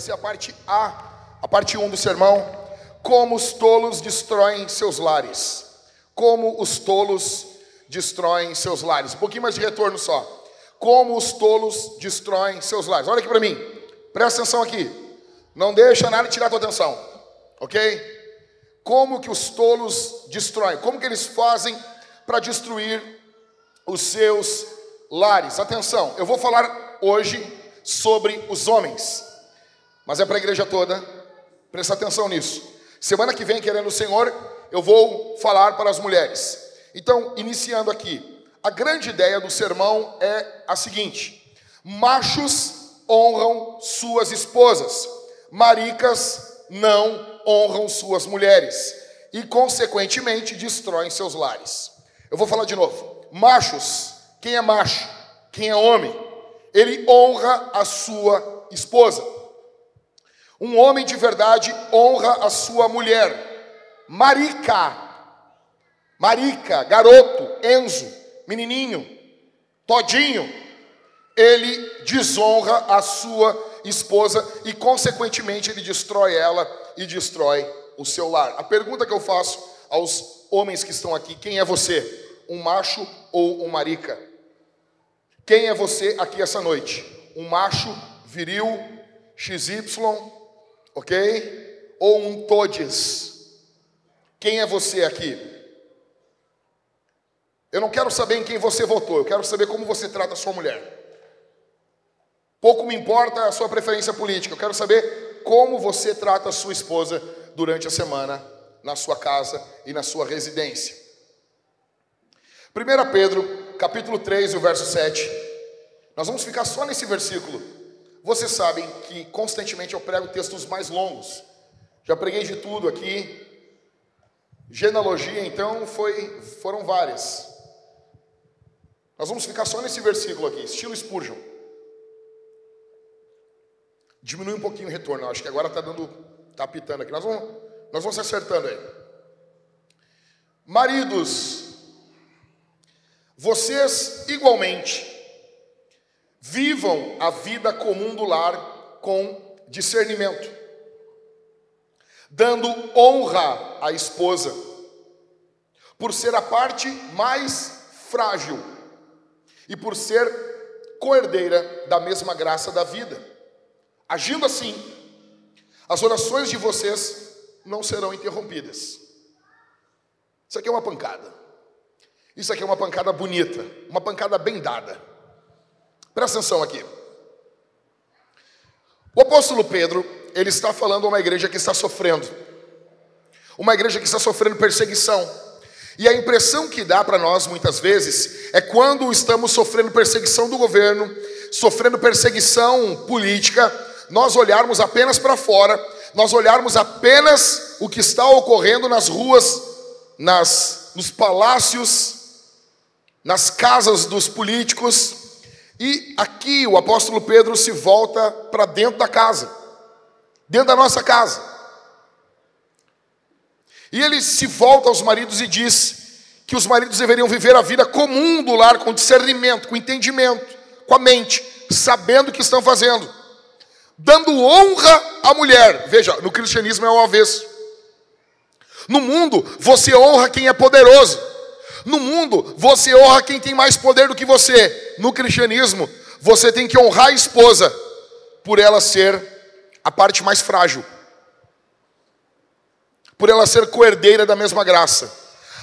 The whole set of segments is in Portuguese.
vai ser a parte A, a parte 1 do sermão, como os tolos destroem seus lares. Como os tolos destroem seus lares. Um pouquinho mais de retorno só. Como os tolos destroem seus lares. Olha aqui para mim. Presta atenção aqui. Não deixa nada tirar tua atenção. OK? Como que os tolos destroem? Como que eles fazem para destruir os seus lares? Atenção, eu vou falar hoje sobre os homens, mas é para a igreja toda, presta atenção nisso. Semana que vem, querendo o Senhor, eu vou falar para as mulheres. Então, iniciando aqui, a grande ideia do sermão é a seguinte: machos honram suas esposas, maricas não honram suas mulheres e, consequentemente, destroem seus lares. Eu vou falar de novo. Machos, quem é macho? Quem é homem? Ele honra a sua esposa. Um homem de verdade honra a sua mulher. Marica, marica, garoto, Enzo, menininho, todinho, ele desonra a sua esposa e, consequentemente, ele destrói ela e destrói o seu lar. A pergunta que eu faço aos homens que estão aqui: quem é você? Um macho ou um marica? Quem é você aqui essa noite? Um macho viril, XY, ok? Ou um todes? Quem é você aqui? Eu não quero saber em quem você votou, eu quero saber como você trata a sua mulher. Pouco me importa a sua preferência política, eu quero saber como você trata a sua esposa durante a semana na sua casa e na sua residência. 1 Pedro, capítulo 3, o verso 7. Nós vamos ficar só nesse versículo. Vocês sabem que constantemente eu prego textos mais longos. Já preguei de tudo aqui. Genealogia, então, foi, foram várias. Nós vamos ficar só nesse versículo aqui, estilo Spurgeon. Diminui um pouquinho o retorno, acho que agora está dando, está apitando aqui. Nós vamos, nós vamos se acertando aí. Maridos, vocês igualmente vivam a vida comum do lar com discernimento, dando honra à esposa, por ser a parte mais frágil e por ser coerdeira da mesma graça da vida. Agindo assim, as orações de vocês não serão interrompidas. Isso aqui é uma pancada. Isso aqui é uma pancada bonita, uma pancada bem dada. Presta atenção aqui. O apóstolo Pedro, ele está falando a uma igreja que está sofrendo. Uma igreja que está sofrendo perseguição. E a impressão que dá para nós muitas vezes é quando estamos sofrendo perseguição do governo, sofrendo perseguição política, nós olharmos apenas para fora, nós olharmos apenas o que está ocorrendo nas ruas, nas nos palácios, nas casas dos políticos, e aqui o apóstolo Pedro se volta para dentro da casa, dentro da nossa casa. E ele se volta aos maridos e diz que os maridos deveriam viver a vida comum do lar com discernimento, com entendimento, com a mente, sabendo o que estão fazendo, dando honra à mulher. Veja, no cristianismo é o avesso. No mundo, você honra quem é poderoso. No mundo, você honra quem tem mais poder do que você. No cristianismo, você tem que honrar a esposa por ela ser a parte mais frágil. Por ela ser coerdeira da mesma graça.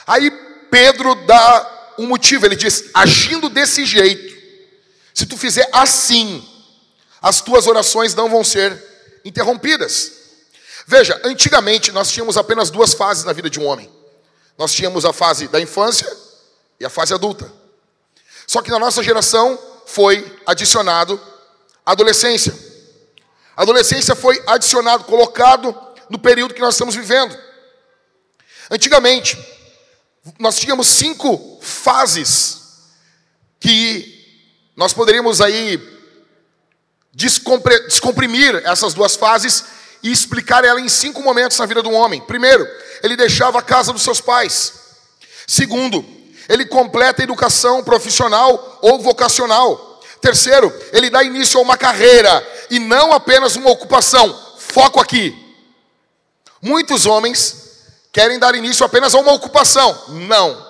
Aí Pedro dá um motivo, ele diz: agindo desse jeito, se tu fizer assim, as tuas orações não vão ser interrompidas. Veja, antigamente nós tínhamos apenas duas fases na vida de um homem. Nós tínhamos a fase da infância e a fase adulta. Só que na nossa geração foi adicionado a adolescência. A adolescência foi adicionado, colocado no período que nós estamos vivendo. Antigamente, nós tínhamos cinco fases que nós poderíamos aí descomprimir essas duas fases e explicar ela em cinco momentos na vida um homem. Primeiro, ele deixava a casa dos seus pais. Segundo, Ele completa a educação profissional ou vocacional. Terceiro, ele dá início a uma carreira e não apenas uma ocupação. Foco aqui. Muitos homens querem dar início apenas a uma ocupação. Não.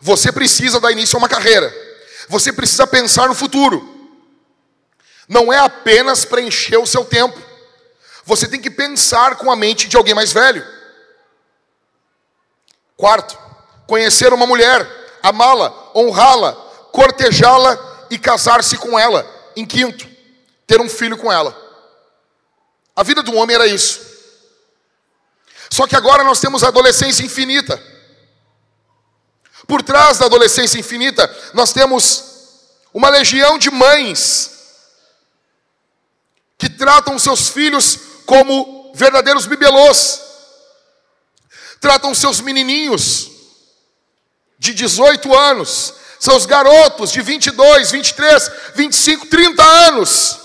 Você precisa dar início a uma carreira. Você precisa pensar no futuro. Não é apenas preencher o seu tempo. Você tem que pensar com a mente de alguém mais velho. Quarto, conhecer uma mulher, amá-la, honrá-la, cortejá-la e casar-se com ela. Em quinto, ter um filho com ela. A vida do homem era isso. Só que agora nós temos a adolescência infinita. Por trás da adolescência infinita, nós temos uma legião de mães que tratam seus filhos como verdadeiros bibelôs, tratam seus menininhos de 18 anos, seus garotos de 22, 23, 25, 30 anos,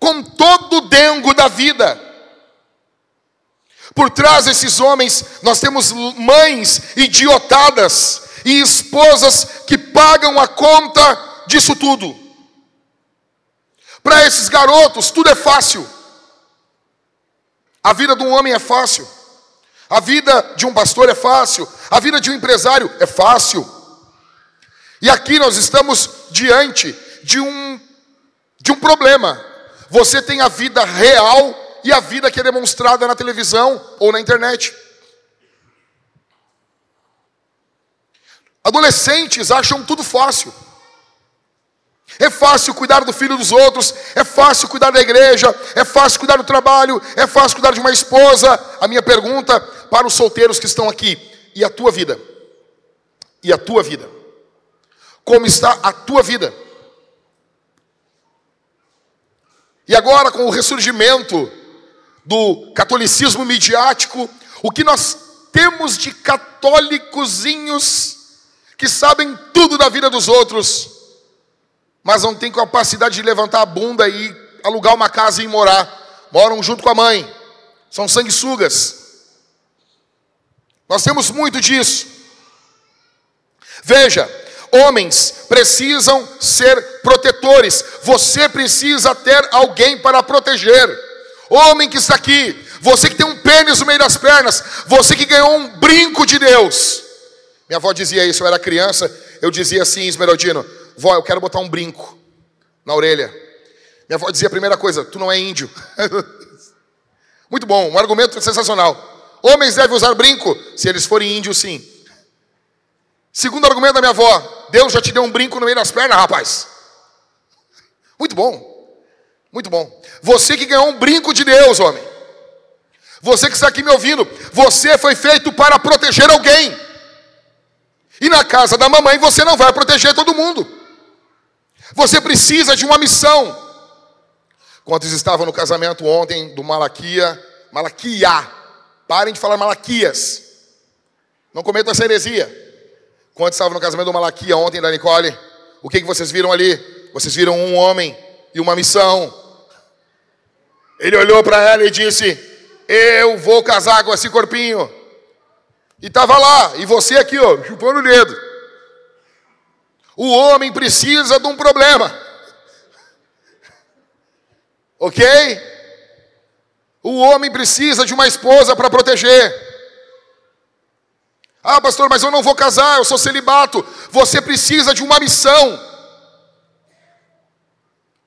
com todo o dengo da vida. Por trás desses homens, nós temos mães idiotadas e esposas que pagam a conta disso tudo. Para esses garotos, tudo é fácil. A vida de um homem é fácil. A vida de um pastor é fácil. A vida de um empresário é fácil. E aqui nós estamos diante de um, de um problema. Você tem a vida real e a vida que é demonstrada na televisão ou na internet. Adolescentes acham tudo fácil. É fácil cuidar do filho dos outros, é fácil cuidar da igreja, é fácil cuidar do trabalho, é fácil cuidar de uma esposa. A minha pergunta para os solteiros que estão aqui: e a tua vida? E a tua vida? Como está a tua vida? E agora, com o ressurgimento do catolicismo midiático, o que nós temos de católicozinhos que sabem tudo da vida dos outros, mas não têm capacidade de levantar a bunda e alugar uma casa e morar, moram junto com a mãe, são sanguessugas. Nós temos muito disso. Veja, homens precisam ser protetores, você precisa ter alguém para proteger. Homem que está aqui, você que tem um pênis no meio das pernas, você que ganhou um brinco de Deus. Minha avó dizia isso, eu era criança, eu dizia assim, Esmeraldino, vó, eu quero botar um brinco na orelha. Minha avó dizia a primeira coisa, tu não é índio. Muito bom, um argumento sensacional. Homens devem usar brinco se eles forem índios, sim. Segundo argumento da minha avó, Deus já te deu um brinco no meio das pernas, rapaz. Muito bom. Muito bom. Você que ganhou um brinco de Deus, homem. Você que está aqui me ouvindo, você foi feito para proteger alguém. E na casa da mamãe você não vai proteger todo mundo. Você precisa de uma missão. Quantos estavam no casamento ontem do Malaquia? Malaquia. Parem de falar Malaquias. Não cometam essa heresia. Quantos estavam no casamento do Malaquia ontem da Nicole? O que, que vocês viram ali? Vocês viram um homem e uma missão. Ele olhou para ela e disse: Eu vou casar com esse corpinho. E estava lá, e você aqui, ó, chupando o dedo. O homem precisa de um problema. Ok? O homem precisa de uma esposa para proteger. Ah, pastor, mas eu não vou casar, eu sou celibato. Você precisa de uma missão.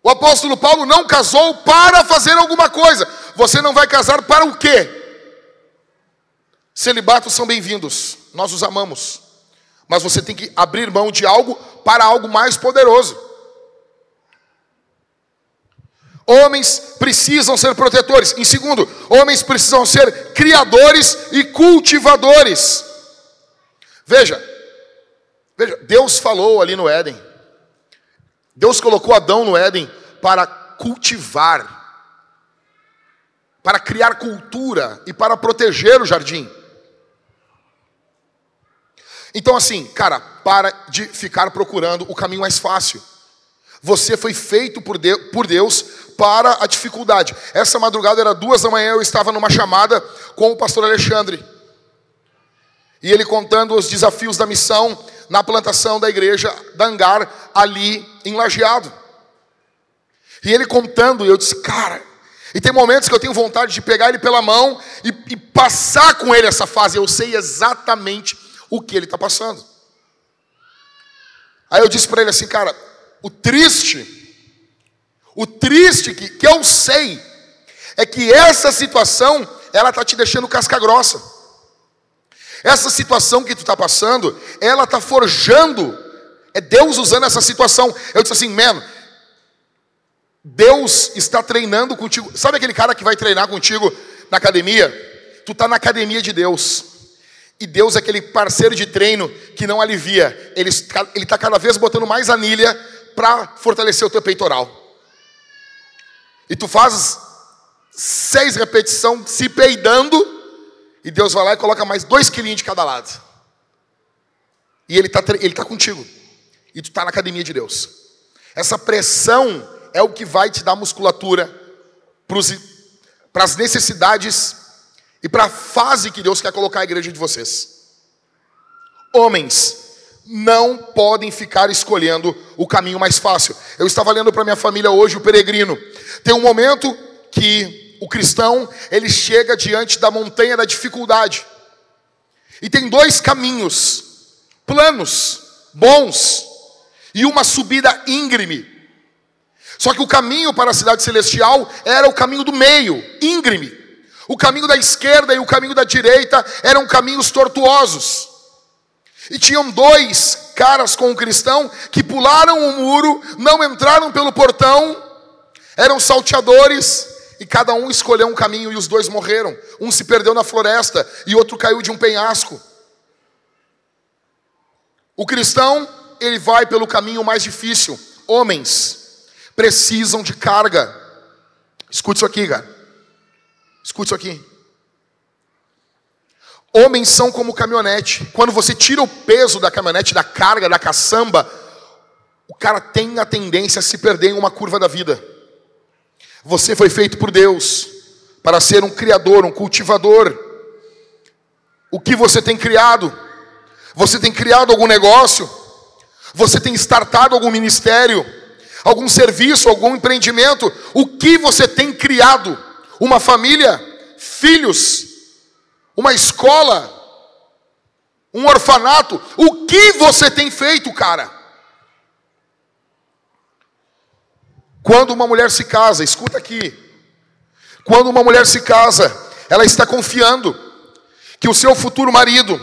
O apóstolo Paulo não casou para fazer alguma coisa. Você não vai casar para o quê? Celibatos são bem-vindos, nós os amamos. Mas você tem que abrir mão de algo para algo mais poderoso. Homens precisam ser protetores. Em segundo, homens precisam ser criadores e cultivadores. Veja, veja, Deus falou ali no Éden. Deus colocou Adão no Éden para cultivar, para criar cultura e para proteger o jardim. Então, assim, cara, para de ficar procurando o caminho mais fácil. Você foi feito por Deus para a dificuldade. Essa madrugada era duas da manhã, eu estava numa chamada com o pastor Alexandre. E ele contando os desafios da missão na plantação da igreja da Angar, ali em Lajeado. E ele contando, eu disse, cara, e tem momentos que eu tenho vontade de pegar ele pela mão e, e passar com ele essa fase. Eu sei exatamente o que ele está passando. Aí eu disse para ele assim, cara, o triste, o triste que, que eu sei, é que essa situação, ela está te deixando casca grossa. Essa situação que tu está passando, ela está forjando, é Deus usando essa situação. Eu disse assim, mano, Deus está treinando contigo. Sabe aquele cara que vai treinar contigo na academia? Tu está na academia de Deus. E Deus é aquele parceiro de treino que não alivia. Ele está cada vez botando mais anilha para fortalecer o teu peitoral. E tu faz seis repetições se peidando. E Deus vai lá e coloca mais dois quilinhos de cada lado. E Ele está ele tá contigo. E tu está na academia de Deus. Essa pressão é o que vai te dar musculatura para as necessidades e para a fase que Deus quer colocar a igreja de vocês. Homens não podem ficar escolhendo o caminho mais fácil. Eu estava lendo para minha família hoje o peregrino. Tem um momento que o cristão, ele chega diante da montanha da dificuldade. E tem dois caminhos, planos, bons, e uma subida íngreme. Só que o caminho para a cidade celestial era o caminho do meio, íngreme. O caminho da esquerda e o caminho da direita eram caminhos tortuosos. E tinham dois caras com o cristão que pularam o muro, não entraram pelo portão, eram salteadores, e cada um escolheu um caminho e os dois morreram. Um se perdeu na floresta e outro caiu de um penhasco. O cristão, ele vai pelo caminho mais difícil. Homens, precisam de carga. Escute isso aqui, cara. Escute isso aqui. Homens são como caminhonete. Quando você tira o peso da caminhonete, da carga, da caçamba, o cara tem a tendência a se perder em uma curva da vida. Você foi feito por Deus para ser um criador, um cultivador. O que você tem criado? Você tem criado algum negócio? Você tem startado algum ministério? algum serviço, algum empreendimento, o que você tem criado? Uma família, filhos, uma escola, um orfanato, o que você tem feito, cara? Quando uma mulher se casa, escuta aqui. Quando uma mulher se casa, ela está confiando que o seu futuro marido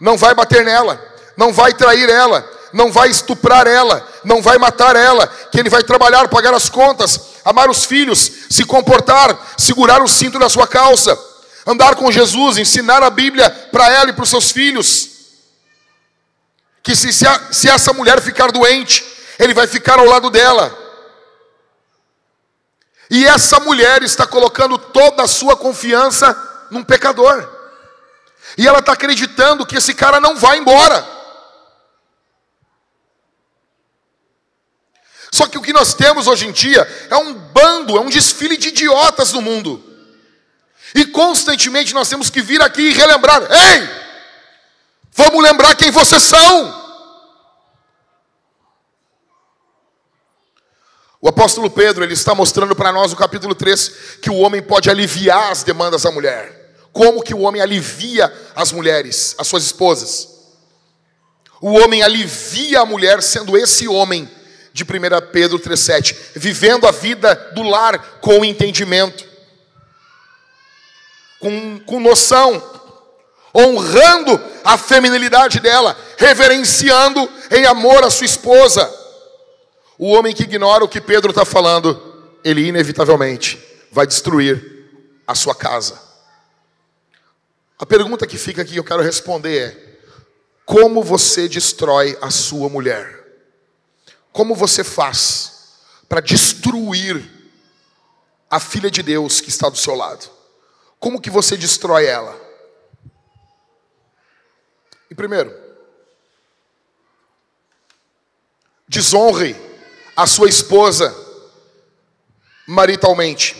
não vai bater nela, não vai trair ela, não vai estuprar ela, não vai matar ela, que ele vai trabalhar, pagar as contas, amar os filhos, se comportar, segurar o cinto da sua calça, andar com Jesus, ensinar a Bíblia para ela e para os seus filhos. Que se, se, a, se essa mulher ficar doente, ele vai ficar ao lado dela. E essa mulher está colocando toda a sua confiança num pecador. E ela está acreditando que esse cara não vai embora. Só que o que nós temos hoje em dia é um bando, é um desfile de idiotas no mundo. E constantemente nós temos que vir aqui e relembrar: ei, vamos lembrar quem vocês são. O apóstolo Pedro, ele está mostrando para nós no capítulo 3 que o homem pode aliviar as demandas da mulher. Como que o homem alivia as mulheres, as suas esposas? O homem alivia a mulher sendo esse homem de 1 Pedro 3,7, vivendo a vida do lar com entendimento, com, com noção, honrando a feminilidade dela, reverenciando em amor a sua esposa. O homem que ignora o que Pedro está falando, ele inevitavelmente vai destruir a sua casa. A pergunta que fica aqui eu quero responder é: como você destrói a sua mulher? Como você faz para destruir a filha de Deus que está do seu lado? Como que você destrói ela? E primeiro, desonre a sua esposa maritalmente.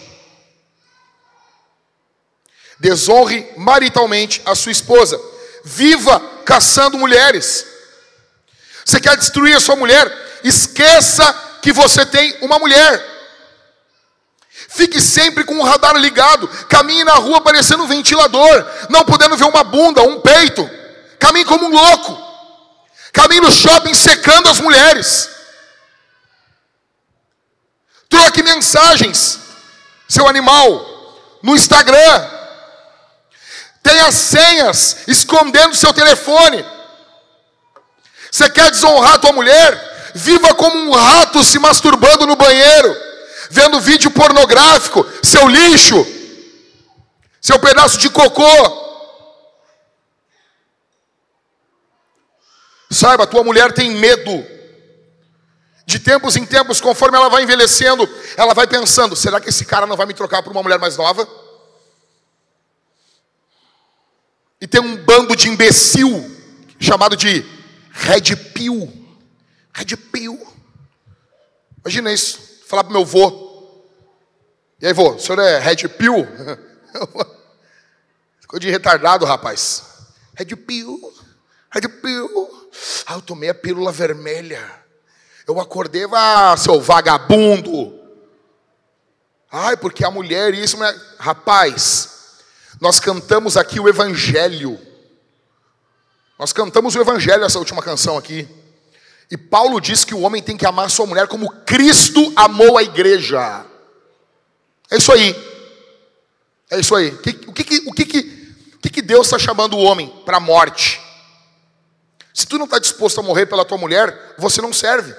Desonre maritalmente a sua esposa. viva caçando mulheres. Você quer destruir a sua mulher? Esqueça que você tem uma mulher. Fique sempre com o radar ligado. Caminhe na rua parecendo um ventilador, não podendo ver uma bunda, um peito. Caminhe como um louco. Caminhe no shopping secando as mulheres. Troque mensagens, seu animal, no Instagram. Tenha senhas escondendo seu telefone. Você quer desonrar tua mulher? Viva como um rato se masturbando no banheiro vendo vídeo pornográfico, seu lixo, seu pedaço de cocô. Saiba, tua mulher tem medo. De tempos em tempos, conforme ela vai envelhecendo, ela vai pensando: será que esse cara não vai me trocar por uma mulher mais nova? E tem um bando de imbecil chamado de Red Pill. Red Pill. Imagina isso. Falar pro meu vô. E aí, vô, o senhor é Red Pill? Ficou de retardado, rapaz. Red Pill, Red Pill. Ah, eu tomei a pílula vermelha. Eu acordei, ah, seu vagabundo. Ai, porque a mulher, isso, né? rapaz. Nós cantamos aqui o Evangelho. Nós cantamos o Evangelho, essa última canção aqui. E Paulo diz que o homem tem que amar sua mulher como Cristo amou a igreja. É isso aí. É isso aí. O que, o que, o que, o que, que Deus está chamando o homem para a morte? Se tu não está disposto a morrer pela tua mulher, você não serve.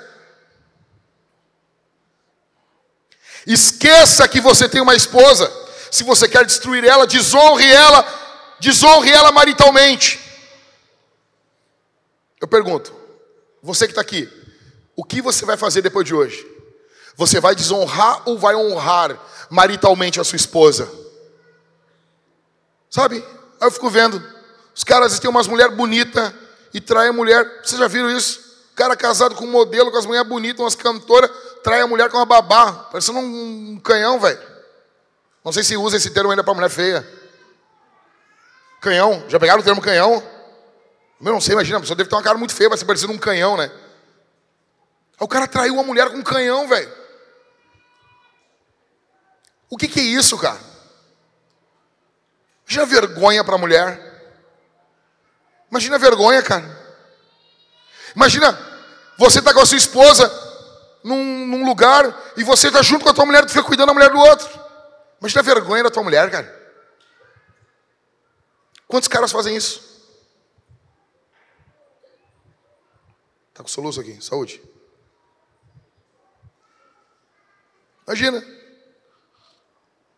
Esqueça que você tem uma esposa. Se você quer destruir ela, desonre ela, desonre ela maritalmente. Eu pergunto, você que está aqui, o que você vai fazer depois de hoje? Você vai desonrar ou vai honrar maritalmente a sua esposa. Sabe? Aí eu fico vendo. Os caras têm umas mulheres bonitas e traem a mulher. Vocês já viram isso? O cara casado com um modelo, com as mulheres bonitas, umas cantoras, trai a mulher com uma babá. Parecendo um canhão, velho. Não sei se usa esse termo ainda para mulher feia. Canhão. Já pegaram o termo canhão? Eu não sei, imagina, a pessoa deve ter uma cara muito feia, vai ser parecendo um canhão, né? O cara traiu uma mulher com um canhão, velho. O que, que é isso, cara? Já vergonha para a mulher? Imagina vergonha, cara. Imagina, você está com a sua esposa num, num lugar e você está junto com a tua mulher, tu fica cuidando da mulher do outro. Imagina a vergonha da tua mulher, cara. Quantos caras fazem isso? Tá com soluço aqui, saúde. Imagina.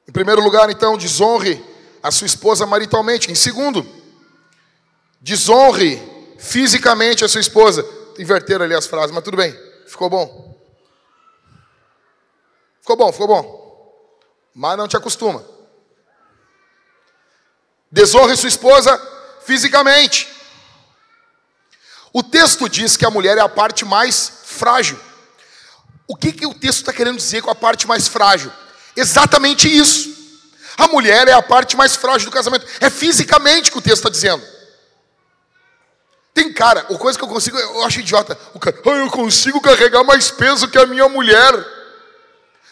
Em primeiro lugar, então, desonre a sua esposa maritalmente. Em segundo, desonre fisicamente a sua esposa. Inverteram ali as frases, mas tudo bem. Ficou bom? Ficou bom, ficou bom. Mas não te acostuma. Desonre sua esposa fisicamente. O texto diz que a mulher é a parte mais frágil. O que, que o texto está querendo dizer com a parte mais frágil? Exatamente isso. A mulher é a parte mais frágil do casamento. É fisicamente que o texto está dizendo. Tem cara, o coisa que eu consigo, eu acho idiota. O cara, ah, eu consigo carregar mais peso que a minha mulher.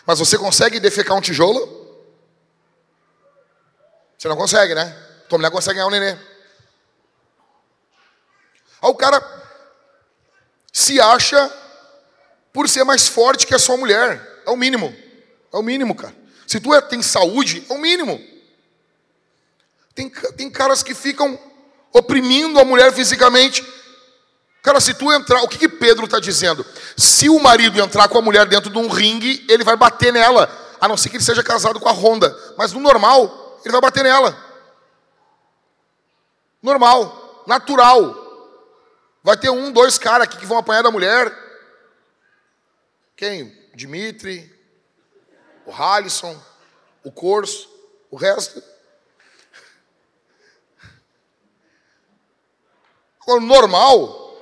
Mas você consegue defecar um tijolo? Você não consegue, né? Tua mulher consegue ganhar um nenê. Aí o cara se acha por ser mais forte que a sua mulher. É o mínimo. É o mínimo, cara. Se tu é, tem saúde, é o mínimo. Tem, tem caras que ficam oprimindo a mulher fisicamente. Cara, se tu entrar, o que, que Pedro está dizendo? Se o marido entrar com a mulher dentro de um ringue, ele vai bater nela, a não ser que ele seja casado com a Honda. Mas no normal, ele vai bater nela. Normal, natural. Vai ter um, dois caras aqui que vão apanhar da mulher. Quem? Dimitri, o Halisson, o Corso, o resto. Normal.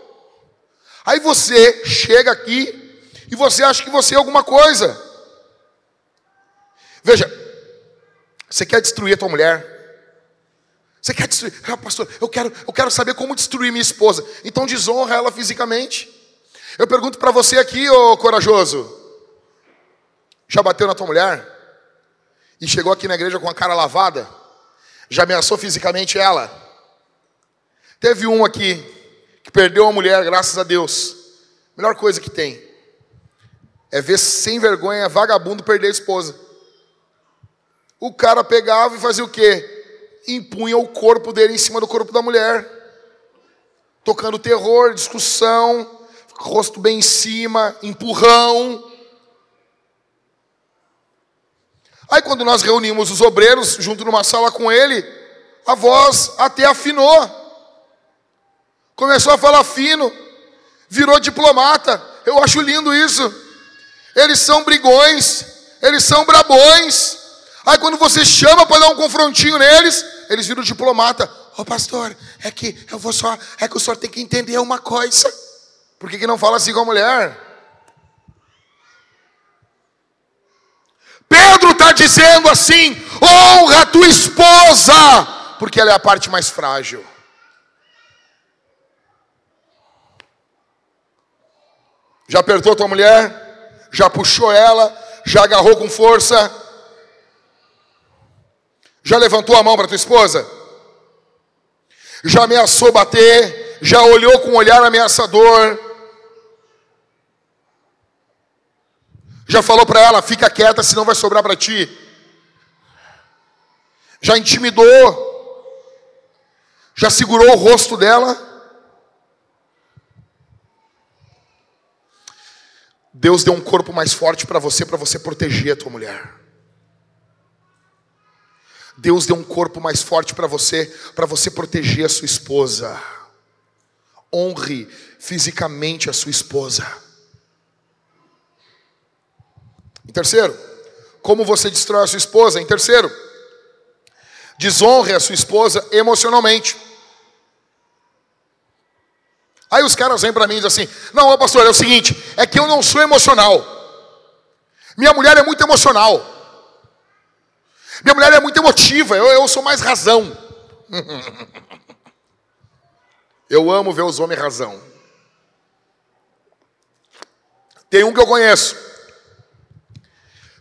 Aí você chega aqui e você acha que você é alguma coisa. Veja, você quer destruir a tua mulher? Você quer destruir? Ah, pastor, eu quero, eu quero saber como destruir minha esposa. Então desonra ela fisicamente. Eu pergunto para você aqui, ô corajoso. Já bateu na tua mulher? E chegou aqui na igreja com a cara lavada? Já ameaçou fisicamente ela? Teve um aqui que perdeu a mulher, graças a Deus. Melhor coisa que tem é ver sem vergonha, vagabundo perder a esposa. O cara pegava e fazia o quê? Impunha o corpo dele em cima do corpo da mulher, tocando terror, discussão, rosto bem em cima, empurrão. Aí quando nós reunimos os obreiros junto numa sala com ele, a voz até afinou. Começou a falar fino, virou diplomata. Eu acho lindo isso. Eles são brigões, eles são brabões. Aí quando você chama para dar um confrontinho neles, eles viram diplomata. Ô oh, pastor, é que eu vou só, é que o senhor tem que entender uma coisa. Por que, que não fala assim com a mulher? Pedro está dizendo assim: honra a tua esposa, porque ela é a parte mais frágil. Já apertou tua mulher? Já puxou ela? Já agarrou com força? Já levantou a mão para tua esposa? Já ameaçou bater? Já olhou com um olhar ameaçador? Já falou para ela, fica quieta, senão vai sobrar para ti. Já intimidou. Já segurou o rosto dela. Deus deu um corpo mais forte para você, para você proteger a tua mulher. Deus deu um corpo mais forte para você, para você proteger a sua esposa. Honre fisicamente a sua esposa. Em terceiro, como você destrói a sua esposa? Em terceiro, desonre a sua esposa emocionalmente. Aí os caras vêm para mim e dizem assim: Não, pastor, é o seguinte, é que eu não sou emocional. Minha mulher é muito emocional. Minha mulher é muito emotiva, eu, eu sou mais razão. eu amo ver os homens razão. Tem um que eu conheço.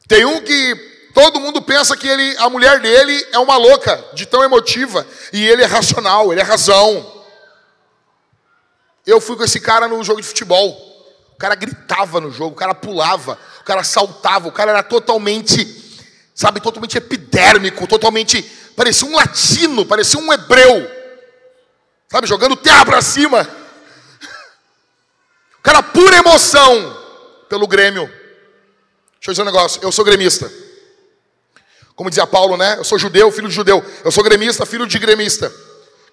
Tem um que todo mundo pensa que ele, a mulher dele é uma louca, de tão emotiva, e ele é racional, ele é razão. Eu fui com esse cara no jogo de futebol. O cara gritava no jogo, o cara pulava, o cara saltava, o cara era totalmente, sabe, totalmente epidérmico, totalmente, parecia um latino, parecia um hebreu. Sabe, jogando terra para cima. O cara pura emoção pelo Grêmio. Deixa eu dizer um negócio, eu sou gremista. Como dizia Paulo, né? Eu sou judeu, filho de judeu. Eu sou gremista, filho de gremista.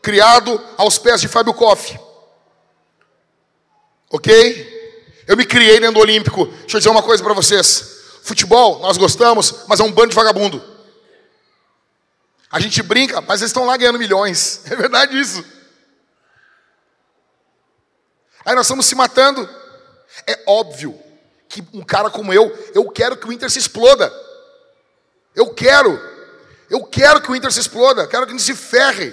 Criado aos pés de Fábio Koff. Ok? Eu me criei dentro do Olímpico. Deixa eu dizer uma coisa para vocês. Futebol, nós gostamos, mas é um bando de vagabundo. A gente brinca, mas eles estão lá ganhando milhões. É verdade isso. Aí nós estamos se matando. É óbvio que um cara como eu, eu quero que o Inter se exploda. Eu quero. Eu quero que o Inter se exploda, quero que ele se ferre.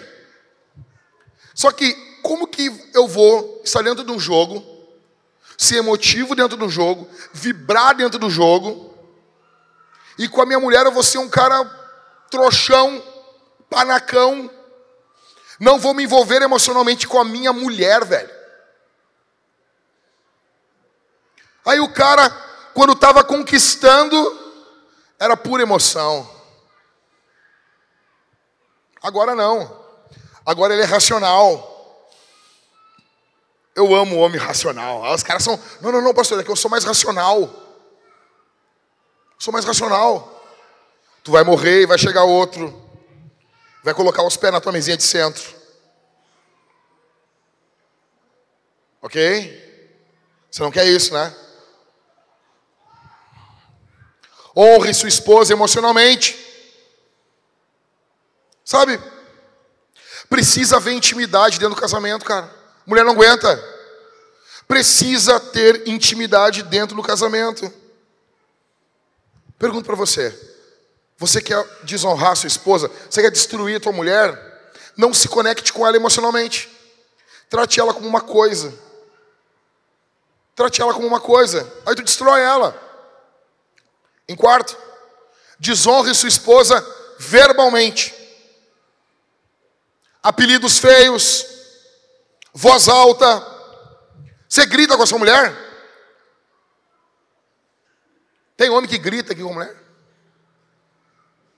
Só que como que eu vou estar dentro de um jogo, ser emotivo dentro do jogo, vibrar dentro do jogo, e com a minha mulher eu vou ser um cara trouxão, panacão, não vou me envolver emocionalmente com a minha mulher, velho. Aí o cara, quando estava conquistando, era pura emoção. Agora não. Agora ele é racional. Eu amo o homem racional. Os caras são. Não, não, não, pastor, é que eu sou mais racional. Sou mais racional. Tu vai morrer e vai chegar outro. Vai colocar os pés na tua mesinha de centro. Ok? Você não quer isso, né? Honre sua esposa emocionalmente. Sabe? Precisa haver intimidade dentro do casamento, cara. Mulher não aguenta. Precisa ter intimidade dentro do casamento. Pergunto para você: você quer desonrar sua esposa? Você quer destruir a tua mulher? Não se conecte com ela emocionalmente. Trate ela como uma coisa. Trate ela como uma coisa. Aí tu destrói ela. Em quarto, desonre sua esposa verbalmente. Apelidos feios, voz alta. Você grita com a sua mulher? Tem homem que grita aqui com a mulher?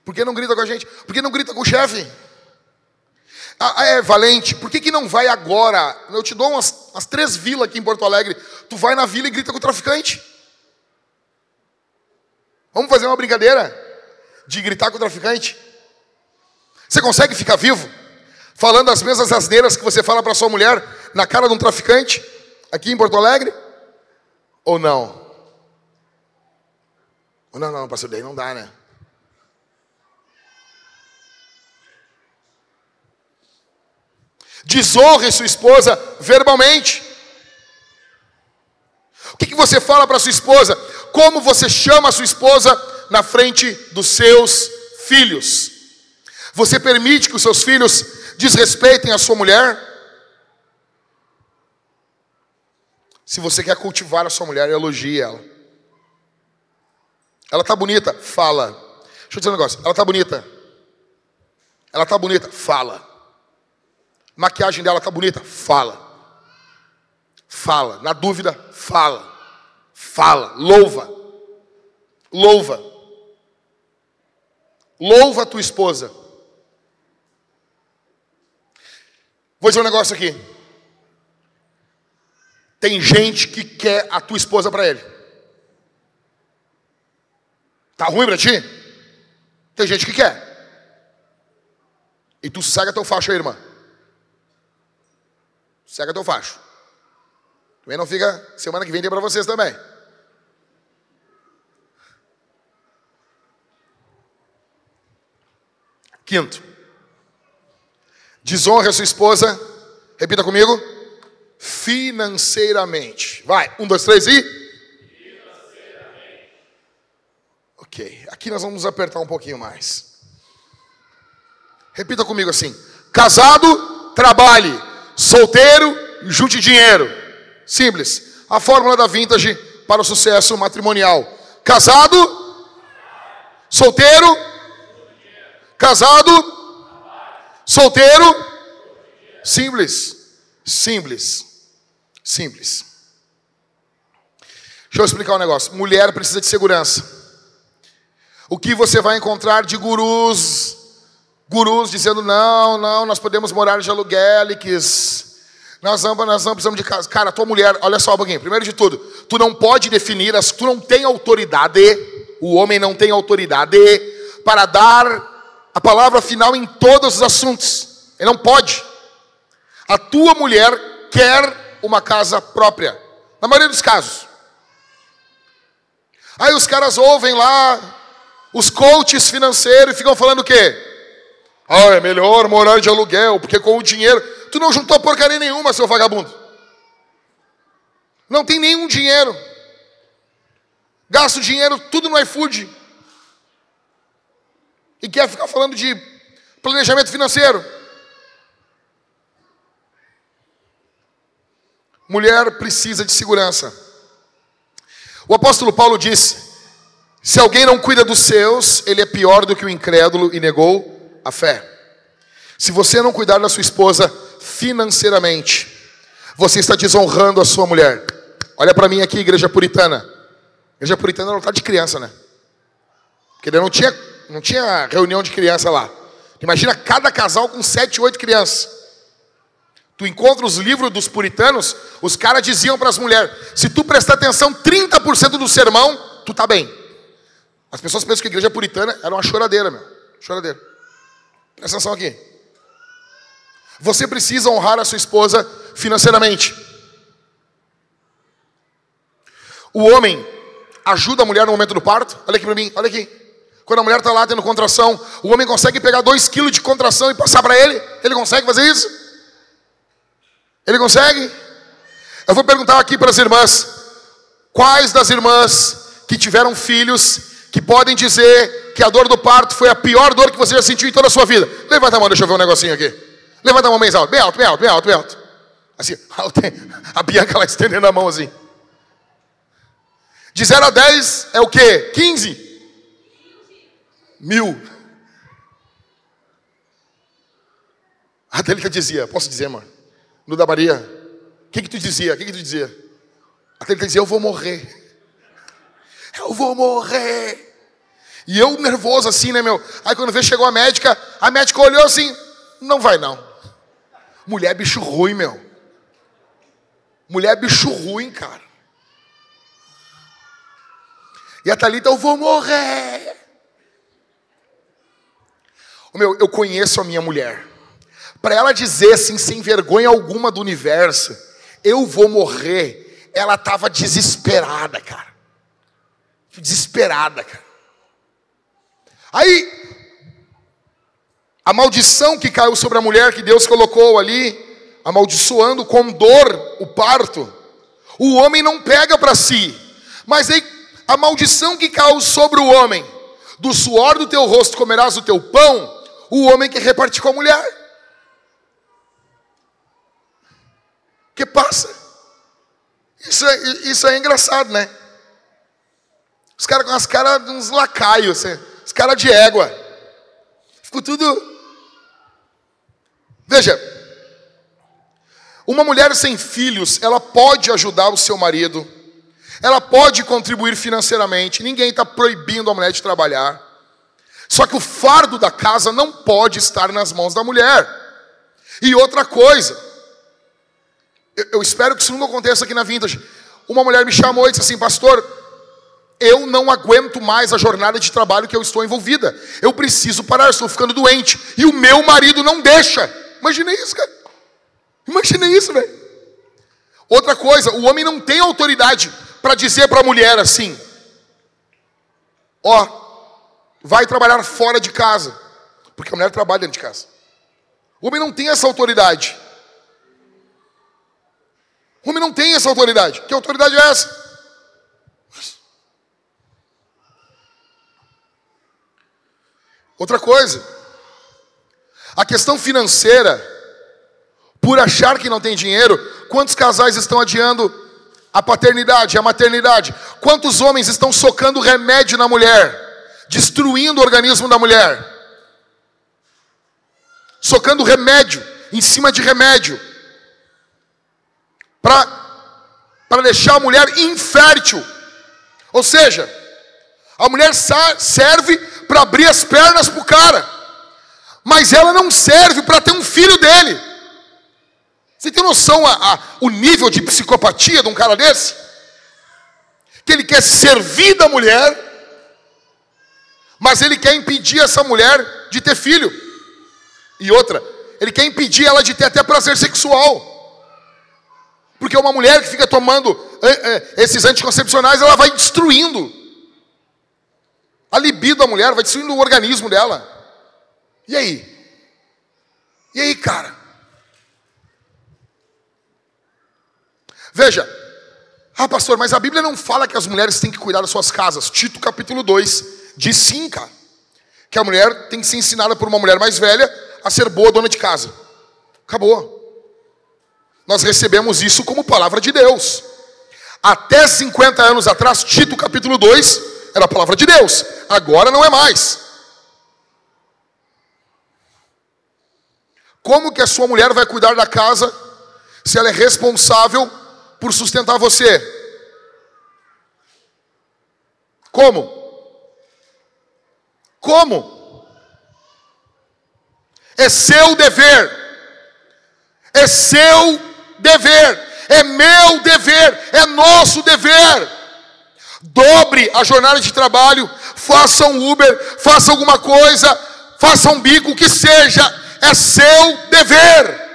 Por que não grita com a gente? Por que não grita com o chefe? Ah, ah, é valente, por que, que não vai agora? Eu te dou umas, umas três vilas aqui em Porto Alegre. Tu vai na vila e grita com o traficante. Vamos fazer uma brincadeira de gritar com o traficante? Você consegue ficar vivo falando as mesmas asneiras que você fala para sua mulher na cara de um traficante aqui em Porto Alegre? Ou não? Não, não, pastor, daí não dá, né? Desonre sua esposa verbalmente. O que, que você fala para sua esposa? Como você chama a sua esposa na frente dos seus filhos? Você permite que os seus filhos desrespeitem a sua mulher? Se você quer cultivar a sua mulher, elogie ela. Ela tá bonita? Fala. Deixa eu dizer um negócio. Ela tá bonita? Ela tá bonita? Fala. Maquiagem dela tá bonita? Fala. Fala. Na dúvida, fala. Fala. Louva. Louva. Louva a tua esposa. Vou dizer um negócio aqui. Tem gente que quer a tua esposa para ele. Tá ruim para ti? Tem gente que quer. E tu segue teu facho aí, irmã. Segue teu facho. Também não fica semana que vem tem para vocês também. Quinto. Desonre a sua esposa. Repita comigo. Financeiramente. Vai. Um, dois, três e. Ok. Aqui nós vamos apertar um pouquinho mais. Repita comigo assim: casado, trabalhe. Solteiro, junte dinheiro. Simples. A fórmula da vintage para o sucesso matrimonial. Casado, solteiro, casado, solteiro. Simples. Simples. Simples. Deixa eu explicar um negócio. Mulher precisa de segurança. O que você vai encontrar de gurus, gurus dizendo: não, não, nós podemos morar de aluguel, nós não, nós não precisamos de casa. Cara, tua mulher, olha só pouquinho. Primeiro de tudo, tu não pode definir, as, tu não tem autoridade, o homem não tem autoridade para dar a palavra final em todos os assuntos. Ele não pode. A tua mulher quer uma casa própria, na maioria dos casos. Aí os caras ouvem lá os coaches financeiros ficam falando o quê? Ah, é melhor morar de aluguel, porque com o dinheiro. Tu não juntou porcaria nenhuma, seu vagabundo. Não tem nenhum dinheiro. Gasta o dinheiro tudo no iFood. E quer ficar falando de planejamento financeiro. Mulher precisa de segurança. O apóstolo Paulo disse: se alguém não cuida dos seus, ele é pior do que o incrédulo e negou a fé. Se você não cuidar da sua esposa financeiramente, você está desonrando a sua mulher. Olha para mim aqui, igreja puritana. Igreja puritana não está de criança, né? Porque não tinha, não tinha reunião de criança lá. Imagina cada casal com sete, oito crianças. Tu encontra os livros dos puritanos, os caras diziam para as mulheres: se tu prestar atenção 30% do sermão, tu tá bem. As pessoas pensam que a igreja puritana era uma choradeira, meu. Choradeira. Presta atenção aqui. Você precisa honrar a sua esposa financeiramente. O homem ajuda a mulher no momento do parto. Olha aqui para mim, olha aqui. Quando a mulher está lá tendo contração, o homem consegue pegar dois quilos de contração e passar para ele? Ele consegue fazer isso? Ele consegue? Eu vou perguntar aqui para as irmãs: quais das irmãs que tiveram filhos que podem dizer que a dor do parto foi a pior dor que você já sentiu em toda a sua vida. Levanta a mão, deixa eu ver um negocinho aqui. Levanta a mão bem alto, bem alto, bem alto, bem alto, bem alto. Assim, a Bianca lá estendendo a mão assim. De 0 a 10 é o quê? 15? Mil. A Thalita dizia, posso dizer, mano? No da Maria, o que que tu dizia? O que que tu dizia? A Thalita dizia, eu vou morrer. Eu vou morrer. E eu nervoso assim, né, meu? Aí quando veio, chegou a médica, a médica olhou assim, não vai não. Mulher é bicho ruim, meu. Mulher é bicho ruim, cara. E a Thalita, eu vou morrer. O meu, eu conheço a minha mulher. Para ela dizer assim, sem vergonha alguma do universo, eu vou morrer, ela estava desesperada, cara. Desesperada, cara. Aí, a maldição que caiu sobre a mulher que Deus colocou ali, amaldiçoando com dor o parto, o homem não pega para si, mas aí a maldição que caiu sobre o homem, do suor do teu rosto comerás o teu pão, o homem que reparte com a mulher. Que passa? Isso é, isso é engraçado, né? Caras com as caras de uns lacaios, assim, os caras de égua. Ficou tudo. Veja, uma mulher sem filhos, ela pode ajudar o seu marido, ela pode contribuir financeiramente, ninguém está proibindo a mulher de trabalhar. Só que o fardo da casa não pode estar nas mãos da mulher. E outra coisa, eu, eu espero que isso nunca aconteça aqui na Vintage. Uma mulher me chamou e disse assim, pastor, eu não aguento mais a jornada de trabalho que eu estou envolvida. Eu preciso parar, estou ficando doente. E o meu marido não deixa. Imagina isso, cara. Imagina isso, velho. Outra coisa, o homem não tem autoridade para dizer para a mulher assim: Ó, vai trabalhar fora de casa. Porque a mulher trabalha dentro de casa. O homem não tem essa autoridade. O homem não tem essa autoridade. Que autoridade é essa? Outra coisa, a questão financeira, por achar que não tem dinheiro, quantos casais estão adiando a paternidade, a maternidade? Quantos homens estão socando remédio na mulher, destruindo o organismo da mulher? Socando remédio em cima de remédio para deixar a mulher infértil. Ou seja, a mulher serve para abrir as pernas para o cara, mas ela não serve para ter um filho dele. Você tem noção a, a, o nível de psicopatia de um cara desse? Que ele quer servir da mulher, mas ele quer impedir essa mulher de ter filho. E outra, ele quer impedir ela de ter até prazer sexual. Porque uma mulher que fica tomando eh, eh, esses anticoncepcionais, ela vai destruindo a libido da mulher, vai destruindo o organismo dela. E aí? E aí, cara? Veja, ah, pastor, mas a Bíblia não fala que as mulheres têm que cuidar das suas casas. Tito capítulo 2 diz sim, cara. Que a mulher tem que ser ensinada por uma mulher mais velha a ser boa dona de casa. Acabou. Nós recebemos isso como palavra de Deus. Até 50 anos atrás, Tito capítulo 2 era a palavra de Deus. Agora não é mais. Como que a sua mulher vai cuidar da casa se ela é responsável por sustentar você? Como? Como? É seu dever. É seu dever, é meu dever, é nosso dever. Dobre a jornada de trabalho, faça um Uber, faça alguma coisa, faça um bico, o que seja, é seu dever.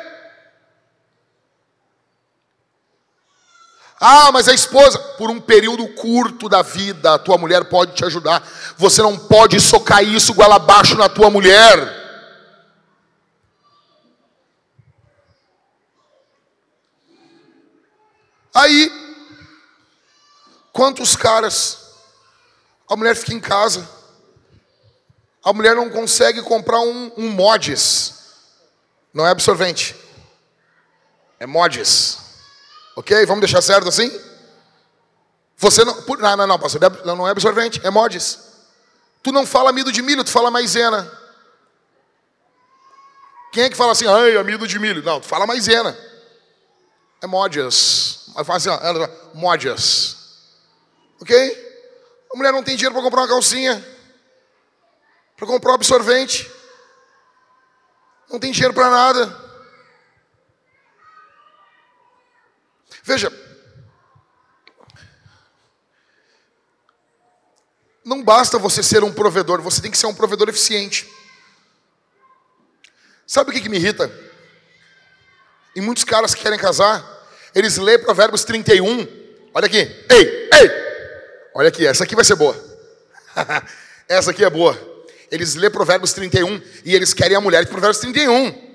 Ah, mas a esposa, por um período curto da vida, a tua mulher pode te ajudar. Você não pode socar isso goela abaixo na tua mulher. Aí, quantos caras, a mulher fica em casa, a mulher não consegue comprar um, um mods, Não é absorvente. É mods. Ok? Vamos deixar certo assim? Você não. Não, não, não, pastor. Não é absorvente, é mods. Tu não fala amido de milho, tu fala maisena. Quem é que fala assim, ai, amido de milho? Não, tu fala maisena. É mods. Fala assim, ó. Ok? A mulher não tem dinheiro para comprar uma calcinha, para comprar um absorvente. Não tem dinheiro para nada. Veja, não basta você ser um provedor, você tem que ser um provedor eficiente. Sabe o que, que me irrita? E muitos caras que querem casar, eles lêem Provérbios 31. Olha aqui, ei, ei! Olha aqui, essa aqui vai ser boa. essa aqui é boa. Eles lêem Provérbios 31 e eles querem a mulher de Provérbios 31.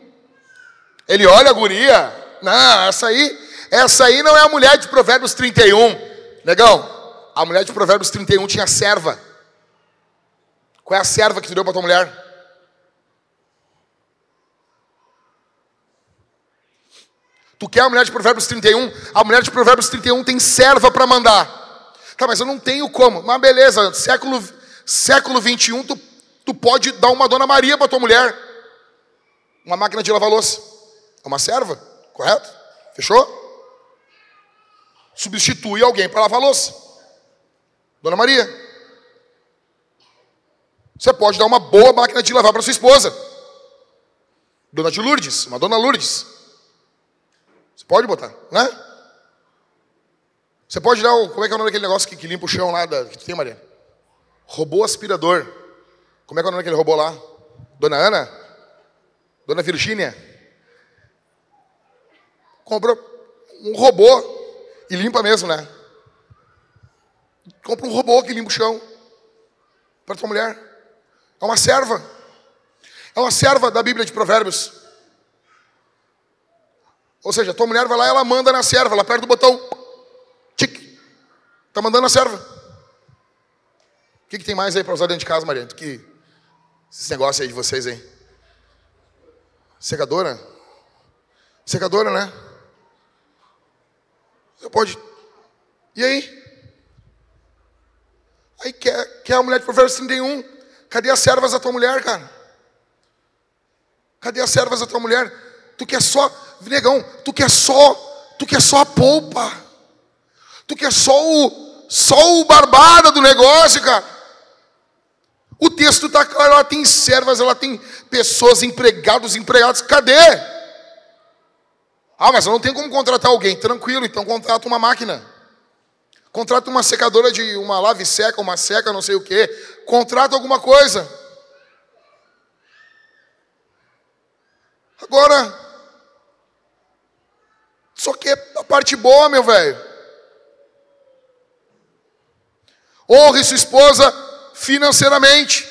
Ele olha a guria, não, essa aí essa aí não é a mulher de Provérbios 31. Negão, a mulher de Provérbios 31 tinha serva. Qual é a serva que tu deu para tua mulher? Tu quer a mulher de Provérbios 31? A mulher de Provérbios 31 tem serva para mandar. Tá, mas eu não tenho como. Mas beleza, século, século 21, tu, tu pode dar uma Dona Maria para tua mulher. Uma máquina de lavar louça. É uma serva, correto? Fechou? substitui alguém para lavar louça. Dona Maria. Você pode dar uma boa máquina de lavar para sua esposa. Dona de Lourdes, uma dona Lourdes. Você pode botar, né? Você pode dar o. Como é que é o nome daquele negócio que, que limpa o chão lá da, que tu tem, Maria? Robô aspirador. Como é que é o nome daquele robô lá? Dona Ana? Dona Virgínia? Comprou um robô e limpa mesmo, né? Compra um robô que limpa o chão. Para tua mulher. É uma serva. É uma serva da Bíblia de Provérbios. Ou seja, tua mulher vai lá e ela manda na serva, ela aperta o botão. Tic. Tá mandando na serva. O que, que tem mais aí para usar dentro de casa, Maria? que esse negócio aí de vocês aí. Secadora? Secadora, né? Você pode. E aí? Aí quer, quer a mulher de Provérbios 31. Cadê as servas da tua mulher, cara? Cadê as servas da tua mulher? Tu quer só, negão, tu quer só, tu quer só a polpa. Tu quer só o, só o barbada do negócio, cara. O texto está claro, ela tem servas, ela tem pessoas, empregados, empregados. Cadê? Ah, mas eu não tenho como contratar alguém. Tranquilo, então contrata uma máquina. Contrata uma secadora de uma lave seca, uma seca, não sei o que. Contrata alguma coisa. Agora, só que é a parte boa, meu velho. Honre sua esposa financeiramente.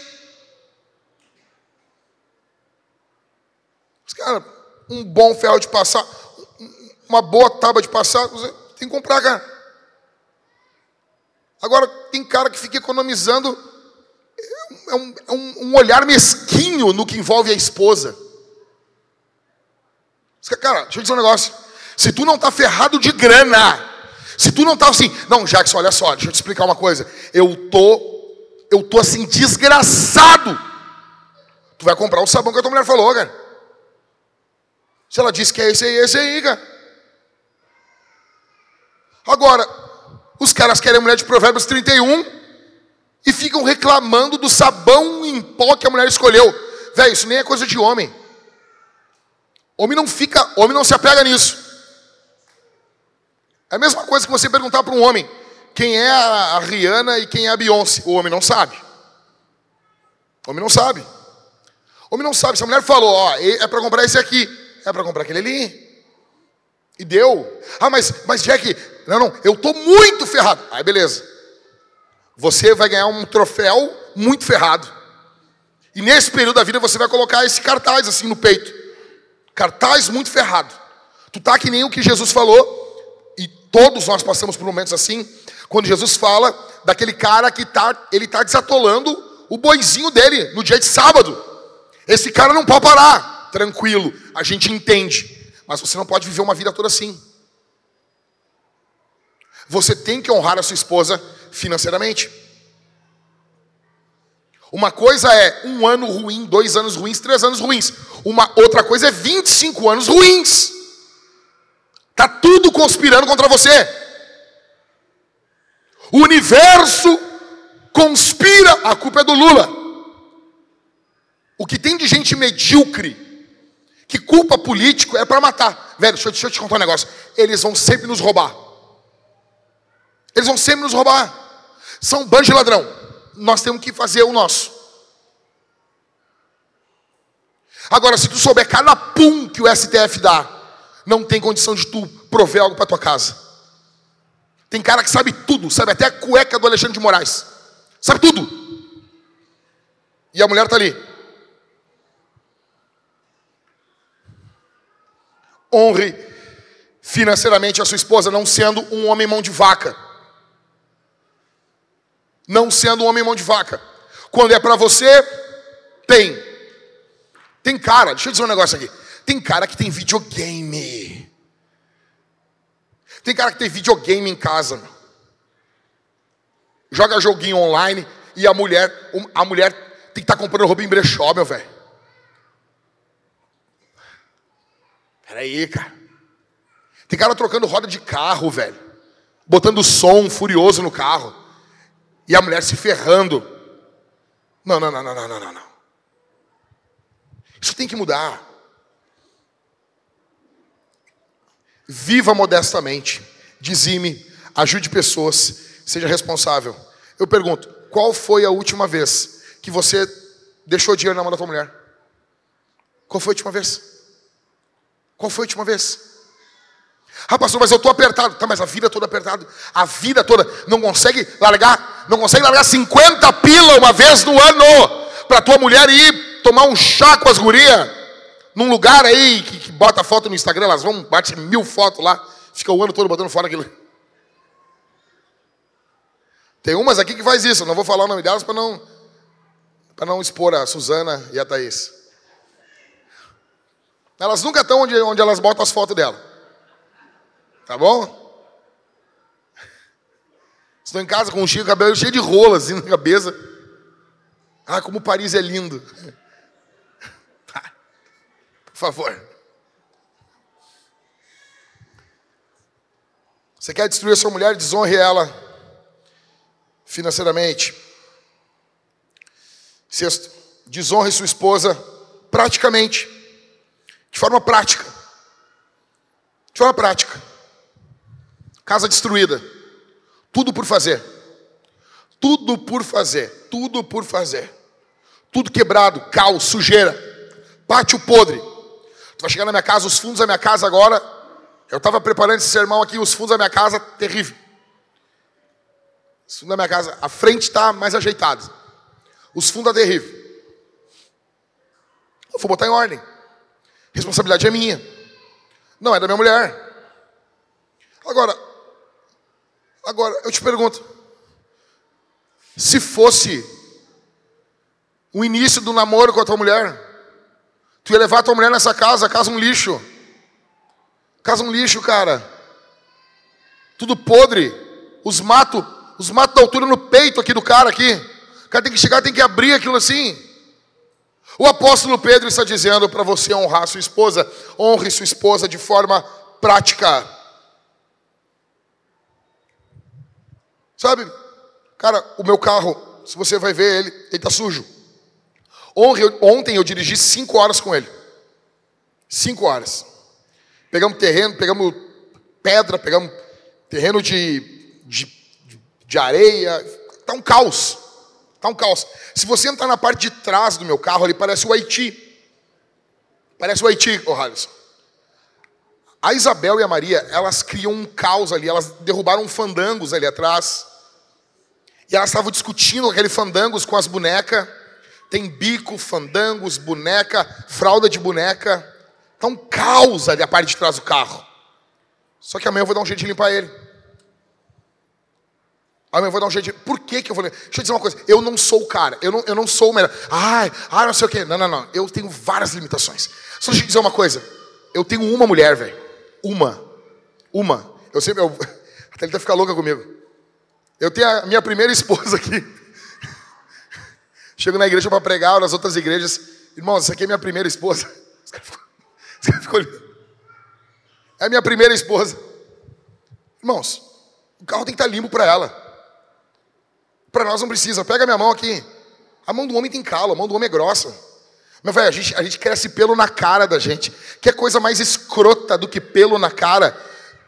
Cara, um bom ferro de passar uma boa tábua de passar, você tem que comprar, cara. Agora, tem cara que fica economizando, é um, é um, um olhar mesquinho no que envolve a esposa. Cara, deixa eu dizer um negócio. Se tu não está ferrado de grana, se tu não está assim, não, Jackson, olha só, deixa eu te explicar uma coisa. Eu tô, eu tô assim, desgraçado. Tu vai comprar o sabão que a tua mulher falou, cara. Se ela disse que é esse aí, é esse aí, cara. Agora, os caras querem a mulher de Provérbios 31 e ficam reclamando do sabão em pó que a mulher escolheu. Velho, isso nem é coisa de homem. Homem não fica, homem não se apega nisso. É a mesma coisa que você perguntar para um homem quem é a Rihanna e quem é a Beyoncé. O homem não sabe. O homem não sabe. O homem não sabe. Se a mulher falou, ó, é para comprar esse aqui, é para comprar aquele ali. E deu. Ah, mas, mas Jack, não, não, eu estou muito ferrado. Aí beleza. Você vai ganhar um troféu muito ferrado. E nesse período da vida você vai colocar esse cartaz assim no peito. Cartaz muito ferrado. Tu tá que nem o que Jesus falou, todos nós passamos por momentos assim, quando Jesus fala daquele cara que tá, ele tá desatolando o boizinho dele no dia de sábado. Esse cara não pode parar. tranquilo, a gente entende. Mas você não pode viver uma vida toda assim. Você tem que honrar a sua esposa financeiramente. Uma coisa é um ano ruim, dois anos ruins, três anos ruins. Uma outra coisa é 25 anos ruins. Tá tudo conspirando contra você. O universo conspira, a culpa é do Lula. O que tem de gente medíocre que culpa político é para matar. Velho, deixa eu, deixa eu te contar um negócio. Eles vão sempre nos roubar. Eles vão sempre nos roubar. São bandos de ladrão. Nós temos que fazer o nosso. Agora, se tu souber cada pum que o STF dá, não tem condição de tu prover algo para tua casa. Tem cara que sabe tudo, sabe até a cueca do Alexandre de Moraes. Sabe tudo. E a mulher está ali. Honre financeiramente a sua esposa, não sendo um homem mão de vaca. Não sendo um homem mão de vaca. Quando é para você, tem. Tem cara, deixa eu dizer um negócio aqui. Tem cara que tem videogame. Tem cara que tem videogame em casa. Joga joguinho online e a mulher, a mulher tem que estar tá comprando roupa em brechó, meu velho. Peraí, cara. Tem cara trocando roda de carro, velho. Botando som furioso no carro. E a mulher se ferrando. Não, não, não, não, não, não, não. Isso tem que mudar. Viva modestamente. Dizime, ajude pessoas, seja responsável. Eu pergunto, qual foi a última vez que você deixou dinheiro na mão da tua mulher? Qual foi a última vez? Qual foi a última vez? Ah, pastor, mas eu estou apertado. Tá, mas a vida toda apertado. A vida toda. Não consegue largar, não consegue largar 50 pila uma vez no ano para tua mulher ir tomar um chá com as gurias num lugar aí que, que, bota foto no Instagram, elas vão, bate mil fotos lá, fica o ano todo botando fora aquilo. Tem umas aqui que faz isso, não vou falar o nome delas para não, não expor a Suzana e a Thaís. Elas nunca estão onde, onde elas botam as fotos dela. Tá bom? Estou em casa com um chico, cabelo cheio de rolas assim, na cabeça. Ah, como Paris é lindo. Por favor. Você quer destruir a sua mulher, desonre ela financeiramente. Sexto, desonre sua esposa praticamente. De forma prática. De forma prática. Casa destruída. Tudo por fazer. Tudo por fazer. Tudo por fazer. Tudo quebrado, caos, sujeira. Pátio podre. Tu vai chegar na minha casa, os fundos da minha casa agora. Eu estava preparando esse sermão aqui, os fundos da minha casa, terrível. Os fundos da minha casa, a frente está mais ajeitada. Os fundos é terrível. Eu vou botar em ordem. Responsabilidade é minha. Não é da minha mulher. Agora, agora eu te pergunto, se fosse o início do namoro com a tua mulher, tu ia levar tua mulher nessa casa, casa um lixo. Casa um lixo, cara. Tudo podre. Os matos, os matos da altura no peito aqui do cara aqui. O cara tem que chegar, tem que abrir aquilo assim. O apóstolo Pedro está dizendo para você honrar sua esposa, honre sua esposa de forma prática. Sabe, cara, o meu carro, se você vai ver ele, ele está sujo. Ontem eu dirigi cinco horas com ele. Cinco horas. Pegamos terreno, pegamos pedra, pegamos terreno de, de, de areia. Está um caos. Está um caos. Se você entrar na parte de trás do meu carro, ali parece o Haiti. Parece o Haiti, oh, Harrison. A Isabel e a Maria, elas criam um caos ali, elas derrubaram fandangos ali atrás. E elas estavam discutindo aquele fandangos com as bonecas. Tem bico, fandangos, boneca, fralda de boneca. Um caos ali a parte de trás do carro. Só que amanhã eu vou dar um jeito de limpar ele. Aí eu vou dar um jeito de. Por que, que eu vou ler? Deixa eu dizer uma coisa. Eu não sou o cara. Eu não, eu não sou o melhor. Ai, ai, não sei o quê. Não, não, não. Eu tenho várias limitações. Só deixa eu dizer uma coisa. Eu tenho uma mulher, velho. Uma. Uma. Eu sempre. Eu, a Thalita fica louca comigo. Eu tenho a minha primeira esposa aqui. Chego na igreja para pregar, nas outras igrejas. Irmão, essa aqui é minha primeira esposa. Os caras ficam, ficam olhando. É a minha primeira esposa. Irmãos, o carro tem que estar limpo para ela. Para nós não precisa. Pega minha mão aqui. A mão do homem tem calo, a mão do homem é grossa. Meu velho, a gente, a gente cresce pelo na cara da gente. Que é coisa mais escrota do que pelo na cara.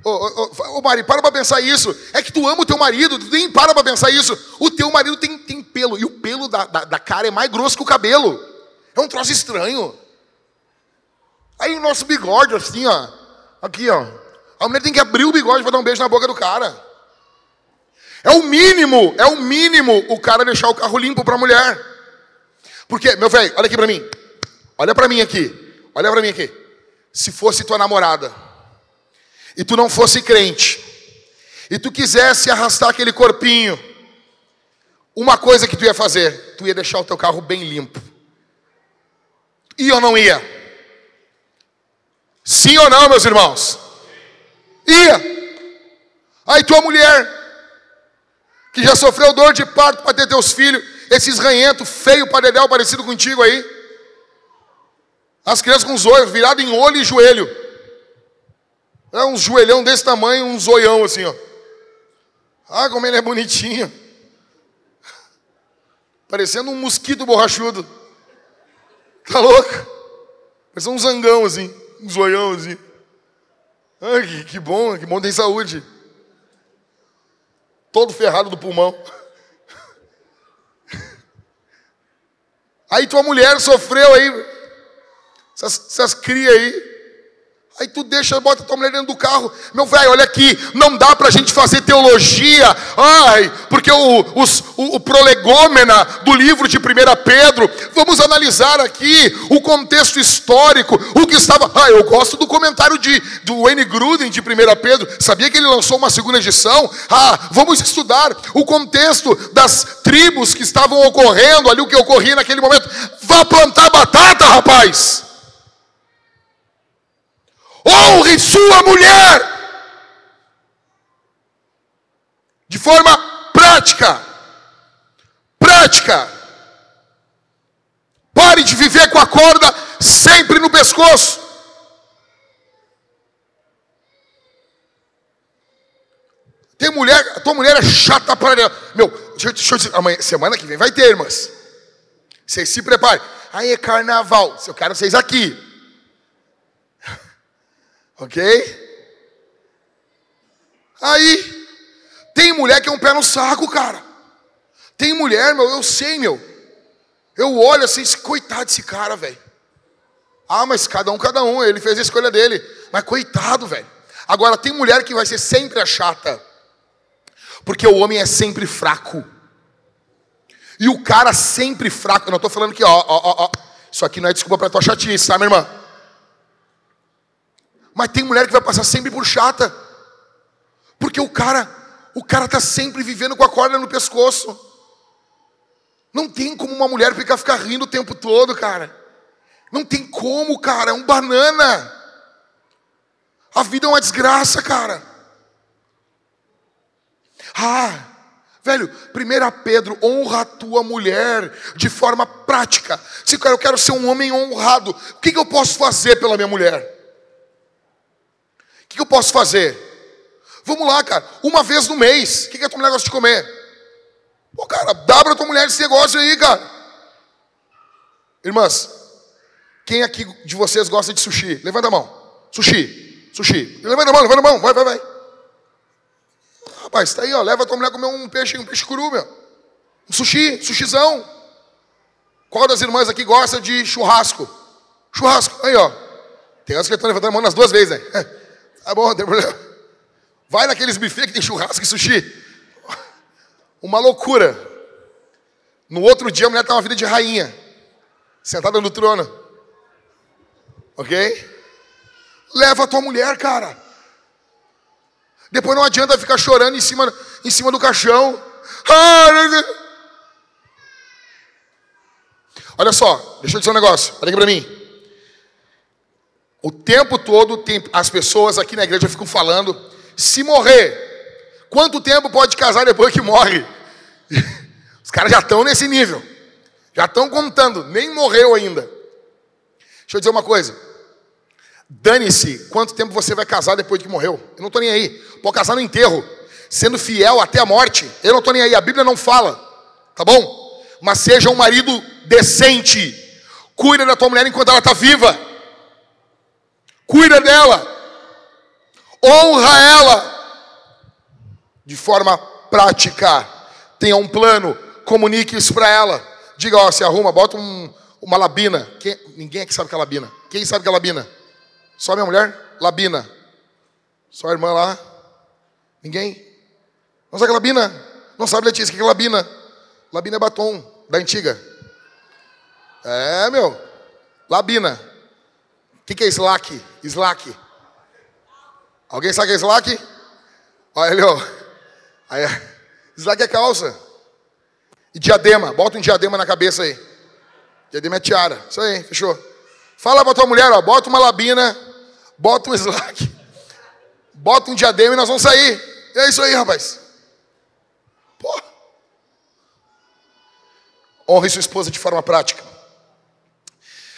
Ô, ô, Mari, para pra pensar isso. É que tu ama o teu marido, tu nem para pra pensar isso. O teu marido tem, tem pelo, e o pelo da, da, da cara é mais grosso que o cabelo. É um troço estranho. Aí o nosso bigode, assim, ó. Aqui, ó. A mulher tem que abrir o bigode para dar um beijo na boca do cara. É o mínimo, é o mínimo o cara deixar o carro limpo para a mulher. Porque, meu velho, olha aqui para mim. Olha para mim aqui. Olha para mim aqui. Se fosse tua namorada e tu não fosse crente e tu quisesse arrastar aquele corpinho, uma coisa que tu ia fazer, tu ia deixar o teu carro bem limpo. Ia ou não ia? Sim ou não, meus irmãos? Ia. Aí tua mulher que já sofreu dor de parto para ter teus filhos, esses ranhentos, feio, padedel, parecido contigo aí. As crianças com os olhos virados em olho e joelho. É um joelhão desse tamanho, um zoião assim, ó. Ah, como ele é bonitinho. Parecendo um mosquito borrachudo. Tá louco? Parecendo um zangão assim, um zoião assim. Ah, que, que bom, que bom tem saúde todo ferrado do pulmão. Aí tua mulher sofreu aí, essas, essas crias aí, Aí tu deixa, bota tua mulher dentro do carro. Meu velho, olha aqui, não dá para a gente fazer teologia. Ai, porque o, o, o prolegômena do livro de 1 Pedro, vamos analisar aqui o contexto histórico, o que estava. Ah, eu gosto do comentário de, do Wayne Gruden de 1 Pedro. Sabia que ele lançou uma segunda edição? Ah, vamos estudar o contexto das tribos que estavam ocorrendo ali, o que ocorria naquele momento. Vá plantar batata, rapaz! Honre sua mulher. De forma prática. Prática. Pare de viver com a corda sempre no pescoço. Tem mulher, tua mulher é chata para. Meu, deixa deixa eu dizer, amanhã, semana que vem vai ter, irmãs. Vocês se preparem. Aí é carnaval. Eu quero vocês aqui. Ok? Aí, tem mulher que é um pé no saco, cara. Tem mulher, meu, eu sei, meu. Eu olho assim, coitado desse cara, velho. Ah, mas cada um, cada um, ele fez a escolha dele. Mas coitado, velho. Agora, tem mulher que vai ser sempre a chata. Porque o homem é sempre fraco. E o cara sempre fraco. Eu não estou falando que, ó, ó, ó, ó. Isso aqui não é desculpa para tua chatice, tá, minha irmã? Mas tem mulher que vai passar sempre por chata. Porque o cara, o cara tá sempre vivendo com a corda no pescoço. Não tem como uma mulher ficar, ficar rindo o tempo todo, cara. Não tem como, cara. É um banana. A vida é uma desgraça, cara. Ah, velho, 1 Pedro, honra a tua mulher de forma prática. Se eu quero ser um homem honrado, o que eu posso fazer pela minha mulher? O que eu posso fazer? Vamos lá, cara. Uma vez no mês. O que, que a tua mulher gosta de comer? Pô, cara, dá pra tua mulher esse negócio aí, cara. Irmãs, quem aqui de vocês gosta de sushi? Levanta a mão. Sushi. Sushi. Levanta a mão, levanta a mão. Vai, vai, vai. Rapaz, tá aí, ó. Leva a tua mulher a comer um peixe, um peixe cru, meu. Um sushi, sushizão. Qual das irmãs aqui gosta de churrasco? Churrasco. Aí, ó. Tem umas que estão levantando a mão nas duas vezes, né? Tá bom, não tem problema. Vai naqueles buffets que tem churrasco e sushi. Uma loucura. No outro dia a mulher tá uma vida de rainha. Sentada no trono. Ok? Leva a tua mulher, cara. Depois não adianta ficar chorando em cima, em cima do caixão. Olha só, deixa eu dizer um negócio. Olha aqui para mim. O tempo todo tem, as pessoas aqui na igreja ficam falando: se morrer, quanto tempo pode casar depois que morre? Os caras já estão nesse nível, já estão contando, nem morreu ainda. Deixa eu dizer uma coisa: dane-se quanto tempo você vai casar depois de que morreu. Eu não estou nem aí. Pode casar no enterro, sendo fiel até a morte. Eu não estou nem aí. A Bíblia não fala, tá bom? Mas seja um marido decente, cuida da tua mulher enquanto ela está viva cuida dela, honra ela de forma prática. Tenha um plano, comunique isso para ela. Diga, ó, se arruma, bota um, uma labina. Quem, ninguém aqui sabe que é labina. Quem sabe que é labina? Só minha mulher? Labina. Só a irmã lá? Ninguém? Não sabe que é labina? Não sabe, Letícia, o que é labina? Labina é batom, da antiga. É, meu. Labina que, que é Slack? Slack. Alguém sabe o que é Slack? Olha ali, ó. Aí, slack é calça. E diadema. Bota um diadema na cabeça aí. Diadema é tiara. Isso aí, fechou. Fala pra tua mulher, ó. Bota uma labina. Bota um slack. Bota um diadema e nós vamos sair. É isso aí, rapaz. Pô. Honre sua esposa de forma prática.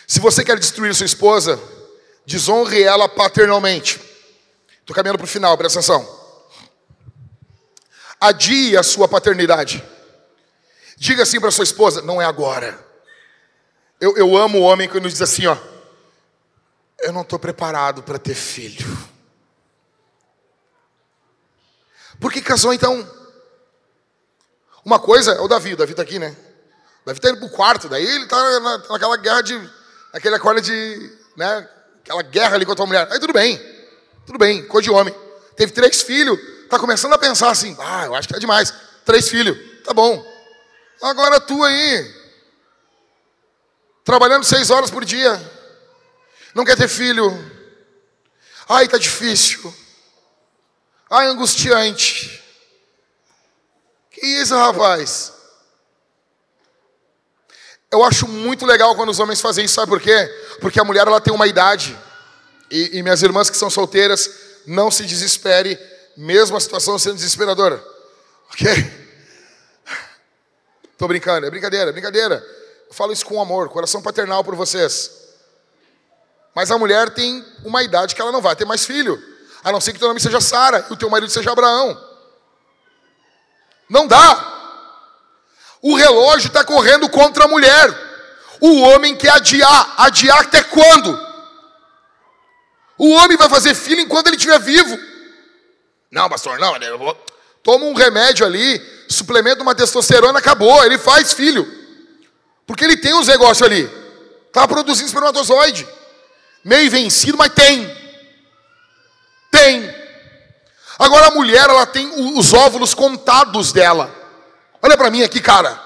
Se você quer destruir sua esposa, Desonre ela paternalmente. Estou caminhando para o final, presta atenção. Adie a sua paternidade. Diga assim para sua esposa: não é agora. Eu, eu amo o homem que nos diz assim: ó, eu não estou preparado para ter filho. Por que casou então? Uma coisa é o Davi, o Davi está aqui, né? O Davi está indo para o quarto, daí ele está na, naquela guerra de. aquele acordo de. Né, aquela guerra ali com a tua mulher. Aí tudo bem, tudo bem, coisa de homem. Teve três filhos, tá começando a pensar assim, ah, eu acho que é demais. Três filhos, tá bom. Agora tu aí, trabalhando seis horas por dia, não quer ter filho. Ai, tá difícil. Ai, angustiante. Que isso, rapaz? Eu acho muito legal quando os homens fazem isso, sabe por quê? Porque a mulher ela tem uma idade. E, e minhas irmãs que são solteiras, não se desespere, mesmo a situação sendo desesperadora. Ok? Tô brincando, é brincadeira, é brincadeira. Eu falo isso com amor, coração paternal por vocês. Mas a mulher tem uma idade que ela não vai ter mais filho. A não ser que teu nome seja Sara e o teu marido seja Abraão. Não dá. O relógio está correndo contra a mulher. O homem quer adiar. Adiar até quando? O homem vai fazer filho enquanto ele estiver vivo. Não, pastor, não. Toma um remédio ali, suplementa uma testosterona, acabou. Ele faz filho. Porque ele tem os negócios ali. Está produzindo espermatozoide. Meio vencido, mas tem. Tem. Agora a mulher, ela tem os óvulos contados dela. Olha para mim aqui, cara.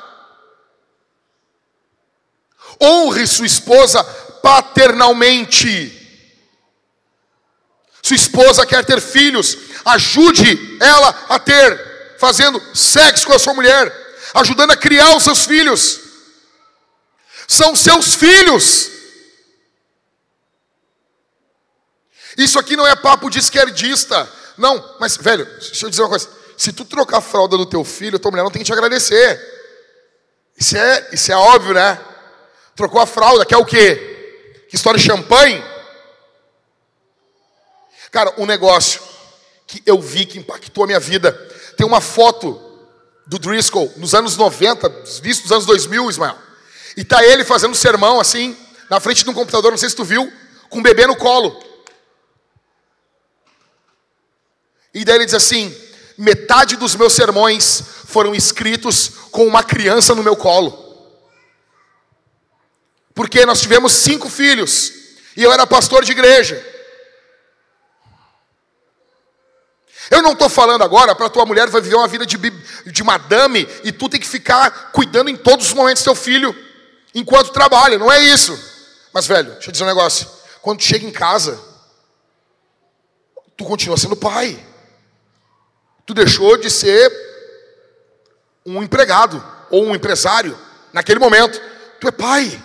Honre sua esposa paternalmente. Sua esposa quer ter filhos, ajude ela a ter, fazendo sexo com a sua mulher, ajudando a criar os seus filhos. São seus filhos. Isso aqui não é papo de esquerdista. Não, mas, velho, deixa eu dizer uma coisa. Se tu trocar a fralda do teu filho, tua mulher não tem que te agradecer. Isso é, isso é óbvio, né? Trocou a fralda, quer o quê? Que história de champanhe? Cara, um negócio que eu vi que impactou a minha vida. Tem uma foto do Driscoll nos anos 90, visto nos anos 2000, Ismael. E tá ele fazendo sermão assim, na frente de um computador, não sei se tu viu, com um bebê no colo. E daí ele diz assim: metade dos meus sermões foram escritos com uma criança no meu colo. Porque nós tivemos cinco filhos e eu era pastor de igreja. Eu não estou falando agora para tua mulher vai viver uma vida de, de madame e tu tem que ficar cuidando em todos os momentos do teu filho enquanto trabalha. Não é isso. Mas, velho, deixa eu dizer um negócio. Quando tu chega em casa, tu continua sendo pai. Tu deixou de ser um empregado ou um empresário, naquele momento, tu é pai.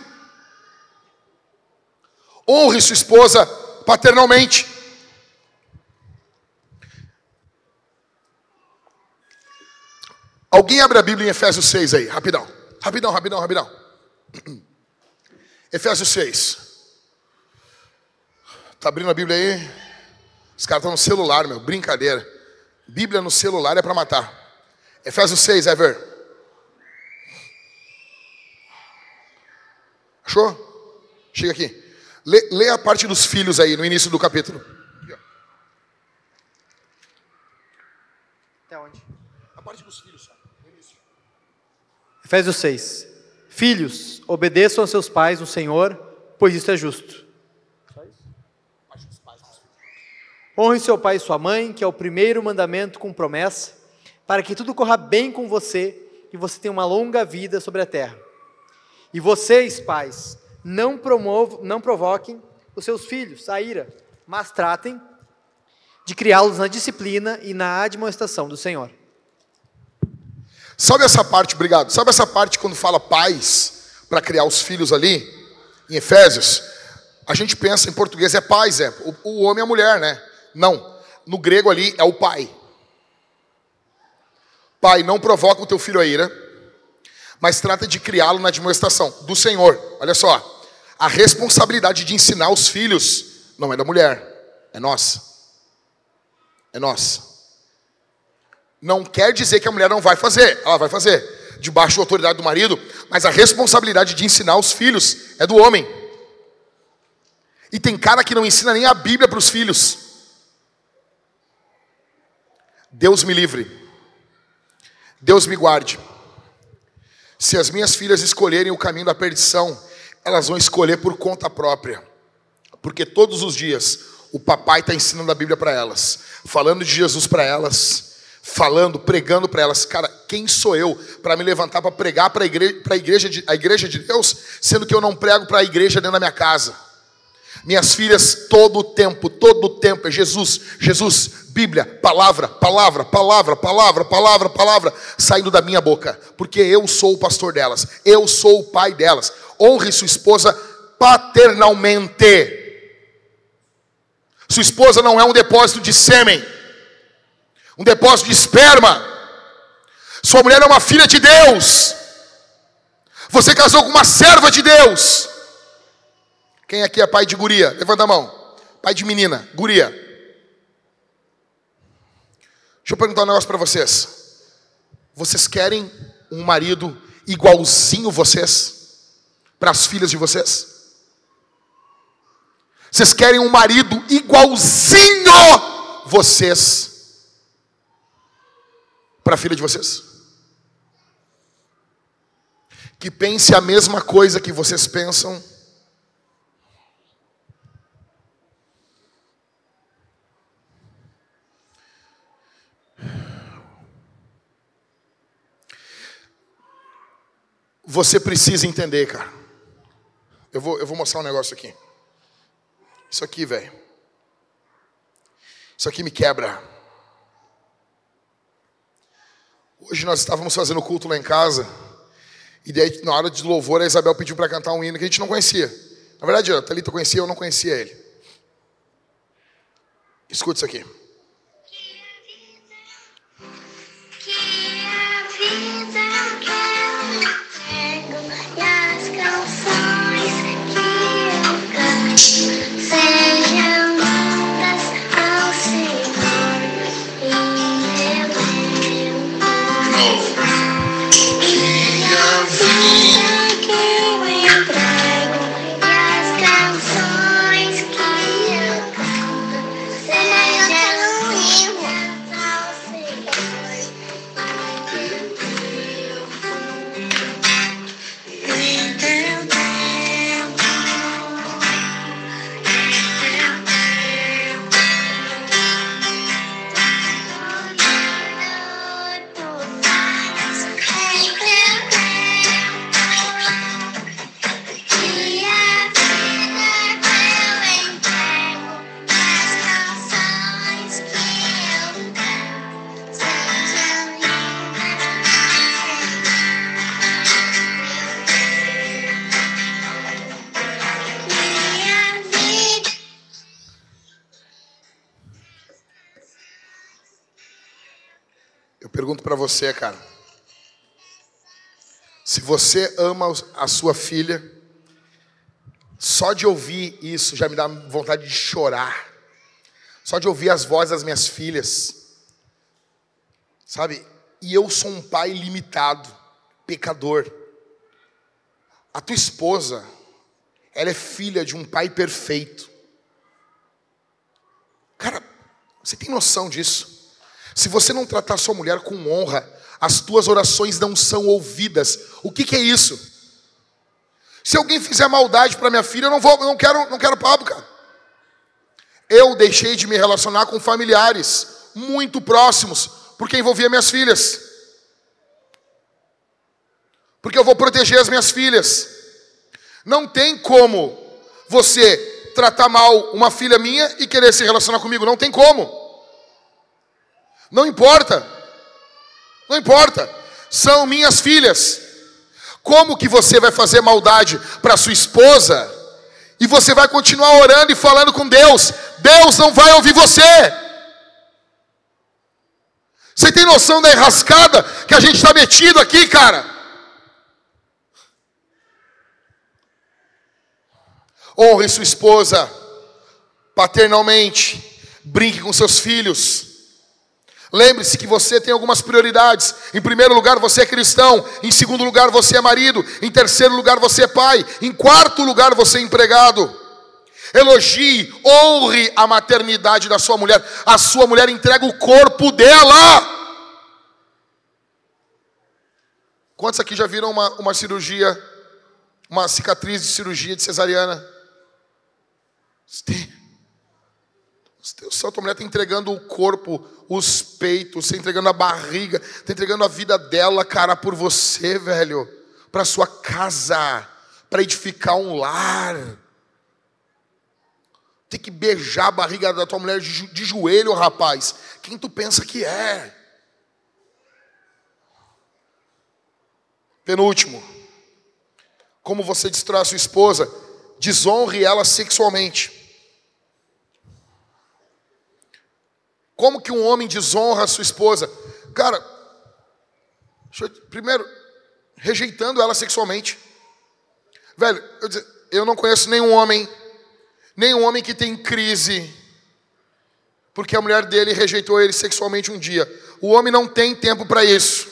Honre sua esposa paternalmente. Alguém abre a Bíblia em Efésios 6 aí, rapidão. Rapidão, rapidão, rapidão. Efésios 6. Tá abrindo a Bíblia aí? Os caras estão no celular, meu, brincadeira. Bíblia no celular é para matar. Efésios 6, Ever. Achou? Chega aqui. Lê, lê, a parte dos filhos aí, no início do capítulo. Até onde? A parte dos filhos, só. Efésios 6. Filhos, obedeçam a seus pais no Senhor, pois isso é justo. Honre seu pai e sua mãe, que é o primeiro mandamento com promessa, para que tudo corra bem com você e você tenha uma longa vida sobre a terra. E vocês, pais, não, promovam, não provoquem os seus filhos a ira, mas tratem de criá-los na disciplina e na admoestação do Senhor. Sabe essa parte, obrigado. Sabe essa parte quando fala pais para criar os filhos ali, em Efésios? A gente pensa em português é pais, é o, o homem e a mulher, né? Não. No grego ali é o pai. Pai, não provoca o teu filho a ira, mas trata de criá-lo na demonstração do Senhor. Olha só, a responsabilidade de ensinar os filhos não é da mulher, é nossa. É nossa. Não quer dizer que a mulher não vai fazer, ela vai fazer, debaixo da autoridade do marido, mas a responsabilidade de ensinar os filhos é do homem. E tem cara que não ensina nem a Bíblia para os filhos. Deus me livre. Deus me guarde. Se as minhas filhas escolherem o caminho da perdição, elas vão escolher por conta própria. Porque todos os dias o papai está ensinando a Bíblia para elas, falando de Jesus para elas, falando, pregando para elas. Cara, quem sou eu para me levantar para pregar para a igreja, igreja, de, a igreja de Deus, sendo que eu não prego para a igreja dentro da minha casa? Minhas filhas, todo o tempo, todo o tempo é Jesus, Jesus, Bíblia, palavra, palavra, palavra, palavra, palavra, palavra, saindo da minha boca, porque eu sou o pastor delas, eu sou o pai delas. Honre sua esposa paternalmente. Sua esposa não é um depósito de sêmen, um depósito de esperma. Sua mulher é uma filha de Deus. Você casou com uma serva de Deus. Quem aqui é pai de guria? Levanta a mão. Pai de menina, guria. Deixa eu perguntar um negócio para vocês. Vocês querem um marido igualzinho vocês? Para as filhas de vocês? Vocês querem um marido igualzinho vocês? Para a filha de vocês? Que pense a mesma coisa que vocês pensam Você precisa entender, cara. Eu vou, eu vou mostrar um negócio aqui. Isso aqui, velho. Isso aqui me quebra. Hoje nós estávamos fazendo culto lá em casa. E daí, na hora de louvor, a Isabel pediu para cantar um hino que a gente não conhecia. Na verdade, a Thalita conhecia, eu não conhecia ele. Escute isso aqui. Say você, cara. Se você ama a sua filha, só de ouvir isso já me dá vontade de chorar. Só de ouvir as vozes das minhas filhas. Sabe? E eu sou um pai limitado, pecador. A tua esposa, ela é filha de um pai perfeito. Cara, você tem noção disso? Se você não tratar sua mulher com honra, as tuas orações não são ouvidas. O que, que é isso? Se alguém fizer maldade para minha filha, eu não vou, eu não quero, não quero papo, cara. Eu deixei de me relacionar com familiares muito próximos, porque envolvia minhas filhas. Porque eu vou proteger as minhas filhas. Não tem como você tratar mal uma filha minha e querer se relacionar comigo, não tem como. Não importa. Não importa. São minhas filhas. Como que você vai fazer maldade para sua esposa e você vai continuar orando e falando com Deus? Deus não vai ouvir você. Você tem noção da enrascada que a gente está metido aqui, cara? Honre sua esposa paternalmente, brinque com seus filhos. Lembre-se que você tem algumas prioridades. Em primeiro lugar, você é cristão. Em segundo lugar, você é marido. Em terceiro lugar, você é pai. Em quarto lugar, você é empregado. Elogie, honre a maternidade da sua mulher. A sua mulher entrega o corpo dela. Quantos aqui já viram uma, uma cirurgia, uma cicatriz de cirurgia de cesariana? Tem. A tua mulher está entregando o corpo, os peitos, está entregando a barriga, está entregando a vida dela, cara, por você, velho, para sua casa, para edificar um lar. Tem que beijar a barriga da tua mulher de joelho, rapaz. Quem tu pensa que é? Penúltimo. Como você destrói a sua esposa? Desonre ela sexualmente. Como que um homem desonra a sua esposa? Cara, eu, primeiro, rejeitando ela sexualmente. Velho, eu, eu não conheço nenhum homem, nenhum homem que tem crise, porque a mulher dele rejeitou ele sexualmente um dia. O homem não tem tempo para isso.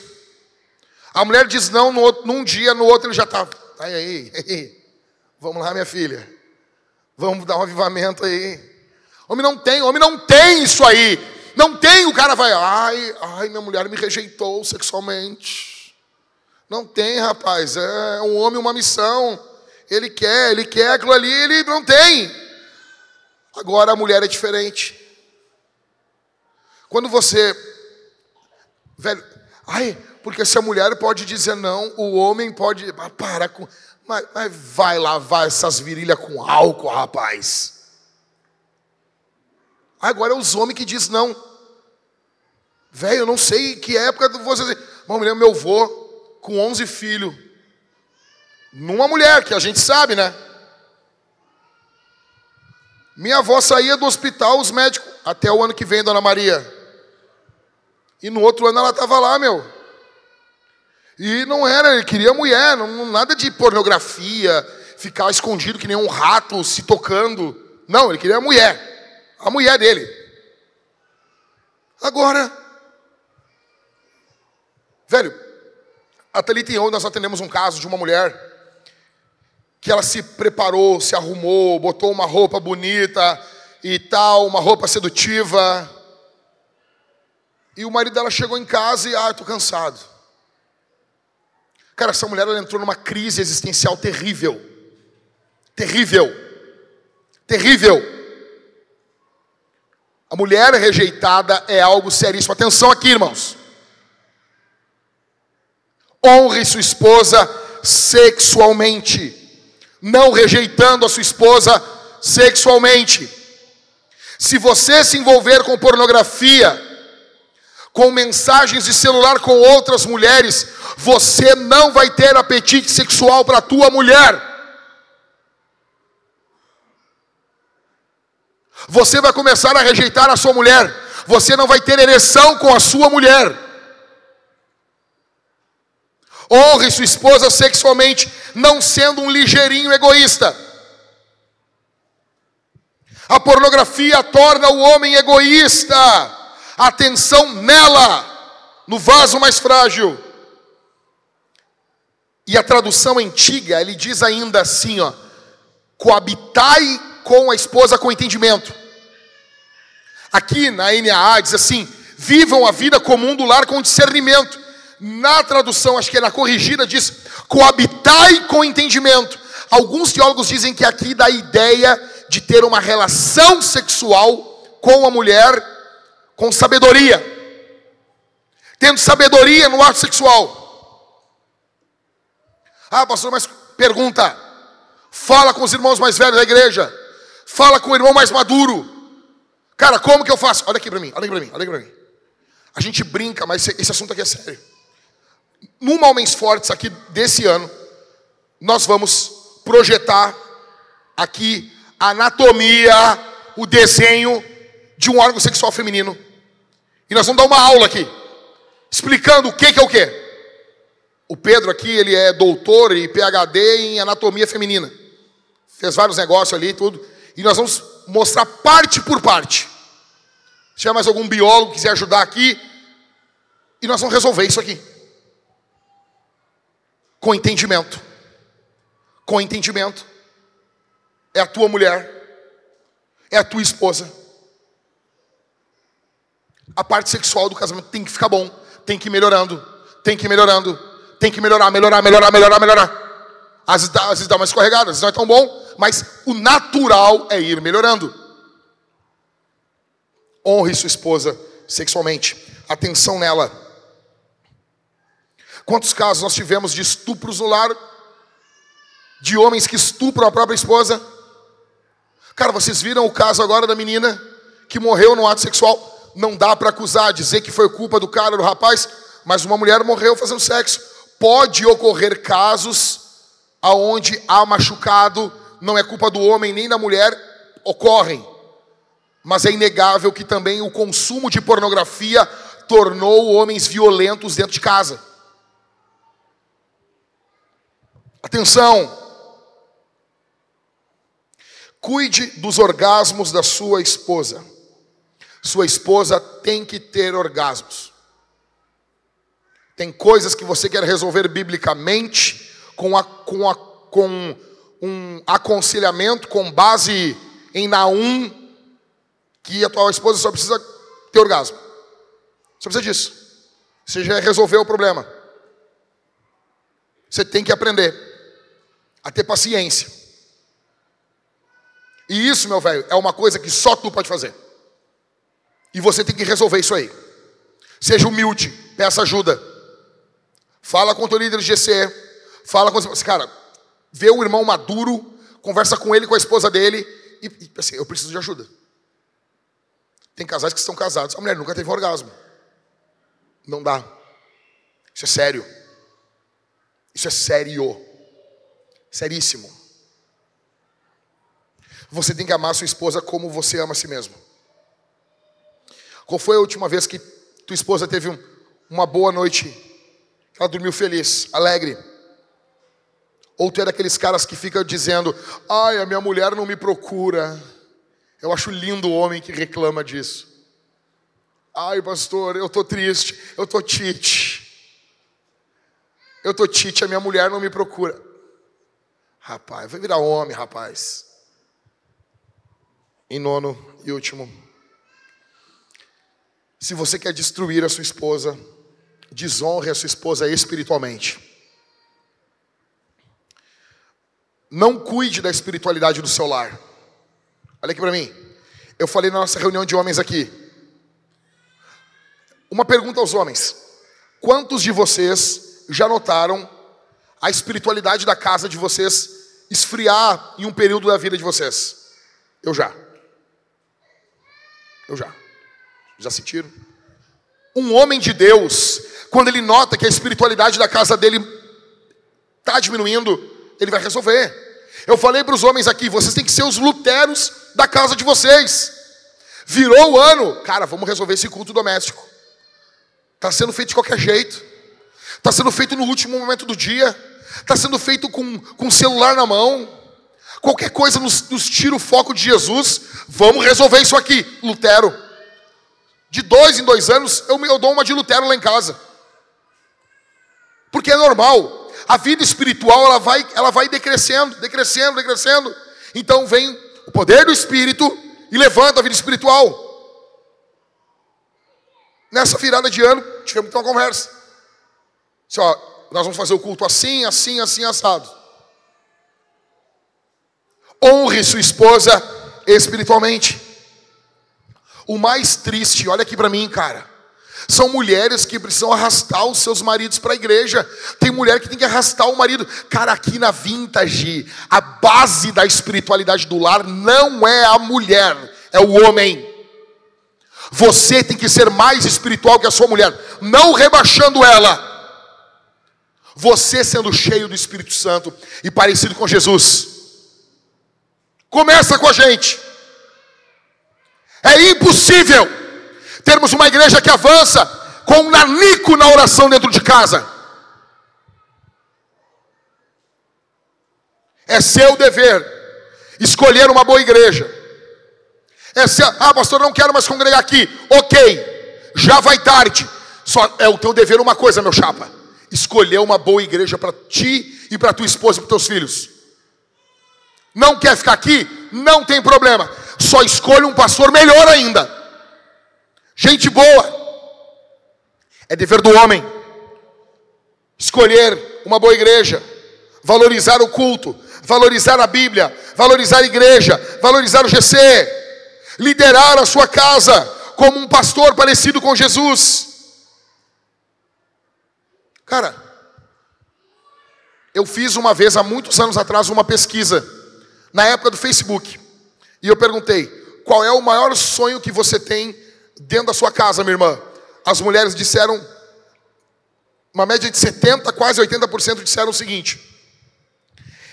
A mulher diz não no outro, num dia, no outro ele já está. Aí, aí, aí, vamos lá, minha filha. Vamos dar um avivamento aí. Homem não tem, homem não tem isso aí. Não tem, o cara vai, ai, ai, minha mulher me rejeitou sexualmente. Não tem, rapaz, é um homem, uma missão. Ele quer, ele quer aquilo ali, ele não tem. Agora a mulher é diferente. Quando você, velho, ai, porque se a mulher pode dizer não, o homem pode, ah, para com, mas, mas vai lavar essas virilhas com álcool, rapaz. Agora é os homens que diz não. Velho, eu não sei que época você. Uma mulher, meu avô, com 11 filhos. Numa mulher, que a gente sabe, né? Minha avó saía do hospital, os médicos, até o ano que vem, Dona Maria. E no outro ano ela estava lá, meu. E não era, ele queria mulher, não, nada de pornografia, ficar escondido que nem um rato se tocando. Não, ele queria mulher a mulher dele. Agora, velho, a Thalita e eu, nós atendemos um caso de uma mulher que ela se preparou, se arrumou, botou uma roupa bonita e tal, uma roupa sedutiva. E o marido dela chegou em casa e, ah, eu tô cansado. Cara, essa mulher ela entrou numa crise existencial terrível. Terrível. Terrível. A mulher rejeitada é algo seríssimo. Atenção aqui, irmãos. Honre sua esposa sexualmente, não rejeitando a sua esposa sexualmente. Se você se envolver com pornografia, com mensagens de celular com outras mulheres, você não vai ter apetite sexual para a tua mulher. Você vai começar a rejeitar a sua mulher. Você não vai ter ereção com a sua mulher. Honre sua esposa sexualmente, não sendo um ligeirinho egoísta. A pornografia torna o homem egoísta. Atenção nela, no vaso mais frágil. E a tradução antiga, ele diz ainda assim, ó: coabitai com a esposa com entendimento. Aqui na NAA diz assim: vivam a vida comum do lar com discernimento. Na tradução, acho que é na corrigida, diz coabitai com entendimento. Alguns teólogos dizem que aqui dá a ideia de ter uma relação sexual com a mulher com sabedoria. Tendo sabedoria no ato sexual. Ah, pastor, mas pergunta. Fala com os irmãos mais velhos da igreja. Fala com o irmão mais maduro. Cara, como que eu faço? Olha aqui para mim, olha aqui para mim, olha aqui para mim. A gente brinca, mas esse assunto aqui é sério. No Homens Fortes aqui desse ano, nós vamos projetar aqui anatomia, o desenho de um órgão sexual feminino. E nós vamos dar uma aula aqui, explicando o que, que é o que. O Pedro aqui, ele é doutor e PhD em anatomia feminina. Fez vários negócios ali e tudo. E nós vamos mostrar parte por parte. Se tiver mais algum biólogo que quiser ajudar aqui, e nós vamos resolver isso aqui. Com entendimento. Com entendimento é a tua mulher, é a tua esposa. A parte sexual do casamento tem que ficar bom, tem que ir melhorando, tem que ir melhorando, tem que melhorar, melhorar, melhorar, melhorar, melhorar. Às vezes dá, às vezes dá uma escorregada, às vezes não é tão bom, mas o natural é ir melhorando. Honre sua esposa sexualmente, atenção nela. Quantos casos nós tivemos de estupros no lar? De homens que estupram a própria esposa? Cara, vocês viram o caso agora da menina que morreu no ato sexual? Não dá para acusar, dizer que foi culpa do cara, do rapaz, mas uma mulher morreu fazendo sexo. Pode ocorrer casos aonde há machucado, não é culpa do homem nem da mulher, ocorrem. Mas é inegável que também o consumo de pornografia tornou homens violentos dentro de casa. Atenção, Cuide dos orgasmos da sua esposa. Sua esposa tem que ter orgasmos. Tem coisas que você quer resolver biblicamente, com, a, com, a, com um aconselhamento com base em Naum, que a tua esposa só precisa ter orgasmo. Só precisa disso. Você já resolveu o problema. Você tem que aprender a ter paciência. E isso, meu velho, é uma coisa que só tu pode fazer. E você tem que resolver isso aí. Seja humilde, peça ajuda. Fala com o teu líder de GC. Fala com cara, vê o irmão maduro, conversa com ele, com a esposa dele e, e assim, eu preciso de ajuda. Tem casais que estão casados, a mulher nunca teve orgasmo. Não dá. Isso é sério. Isso é sério. Seríssimo. Você tem que amar sua esposa como você ama a si mesmo. Qual foi a última vez que tua esposa teve um, uma boa noite? Ela dormiu feliz, alegre. Ou tu é daqueles caras que fica dizendo: Ai, a minha mulher não me procura. Eu acho lindo o homem que reclama disso. Ai, pastor, eu tô triste, eu tô tite. Eu tô tite, a minha mulher não me procura. Rapaz, vai virar homem, rapaz. Em nono e último, se você quer destruir a sua esposa, desonre a sua esposa espiritualmente. Não cuide da espiritualidade do seu lar. Olha aqui para mim. Eu falei na nossa reunião de homens aqui. Uma pergunta aos homens: quantos de vocês já notaram a espiritualidade da casa de vocês esfriar em um período da vida de vocês? Eu já. Eu já. Já sentiram? Um homem de Deus, quando ele nota que a espiritualidade da casa dele está diminuindo, ele vai resolver. Eu falei para os homens aqui: vocês têm que ser os luteros da casa de vocês. Virou o ano, cara, vamos resolver esse culto doméstico. Está sendo feito de qualquer jeito. está sendo feito no último momento do dia, está sendo feito com, com o celular na mão. Qualquer coisa nos, nos tira o foco de Jesus. Vamos resolver isso aqui. Lutero. De dois em dois anos, eu, eu dou uma de Lutero lá em casa. Porque é normal. A vida espiritual ela vai, ela vai decrescendo, decrescendo, decrescendo. Então vem o poder do Espírito e levanta a vida espiritual. Nessa virada de ano, tivemos uma conversa. Assim, ó, nós vamos fazer o culto assim, assim, assim, assado. Honre sua esposa espiritualmente. O mais triste, olha aqui para mim, cara. São mulheres que precisam arrastar os seus maridos para a igreja. Tem mulher que tem que arrastar o marido. Cara, aqui na Vintage, a base da espiritualidade do lar não é a mulher, é o homem. Você tem que ser mais espiritual que a sua mulher, não rebaixando ela. Você sendo cheio do Espírito Santo e parecido com Jesus. Começa com a gente. É impossível termos uma igreja que avança com um nanico na oração dentro de casa. É seu dever escolher uma boa igreja. É seu, ah, pastor, não quero mais congregar aqui. Ok, já vai tarde. Só é o teu dever uma coisa, meu chapa: escolher uma boa igreja para ti e para tua esposa e para teus filhos. Não quer ficar aqui? Não tem problema. Só escolha um pastor melhor ainda. Gente boa. É dever do homem escolher uma boa igreja, valorizar o culto, valorizar a Bíblia, valorizar a igreja, valorizar o GC, liderar a sua casa como um pastor parecido com Jesus. Cara, eu fiz uma vez, há muitos anos atrás, uma pesquisa, na época do Facebook, e eu perguntei: qual é o maior sonho que você tem dentro da sua casa, minha irmã, as mulheres disseram, uma média de 70%, quase 80% disseram o seguinte: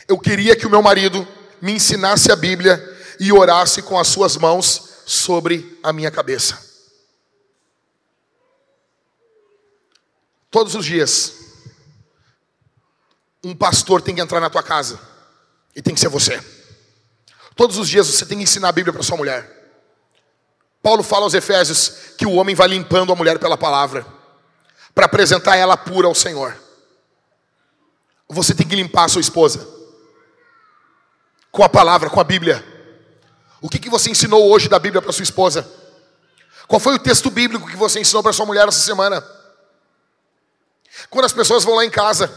Eu queria que o meu marido me ensinasse a Bíblia e orasse com as suas mãos sobre a minha cabeça. Todos os dias, um pastor tem que entrar na tua casa, e tem que ser você. Todos os dias você tem que ensinar a Bíblia para sua mulher. Paulo fala aos Efésios que o homem vai limpando a mulher pela palavra, para apresentar ela pura ao Senhor. Você tem que limpar a sua esposa com a palavra, com a Bíblia. O que, que você ensinou hoje da Bíblia para sua esposa? Qual foi o texto bíblico que você ensinou para sua mulher essa semana? Quando as pessoas vão lá em casa,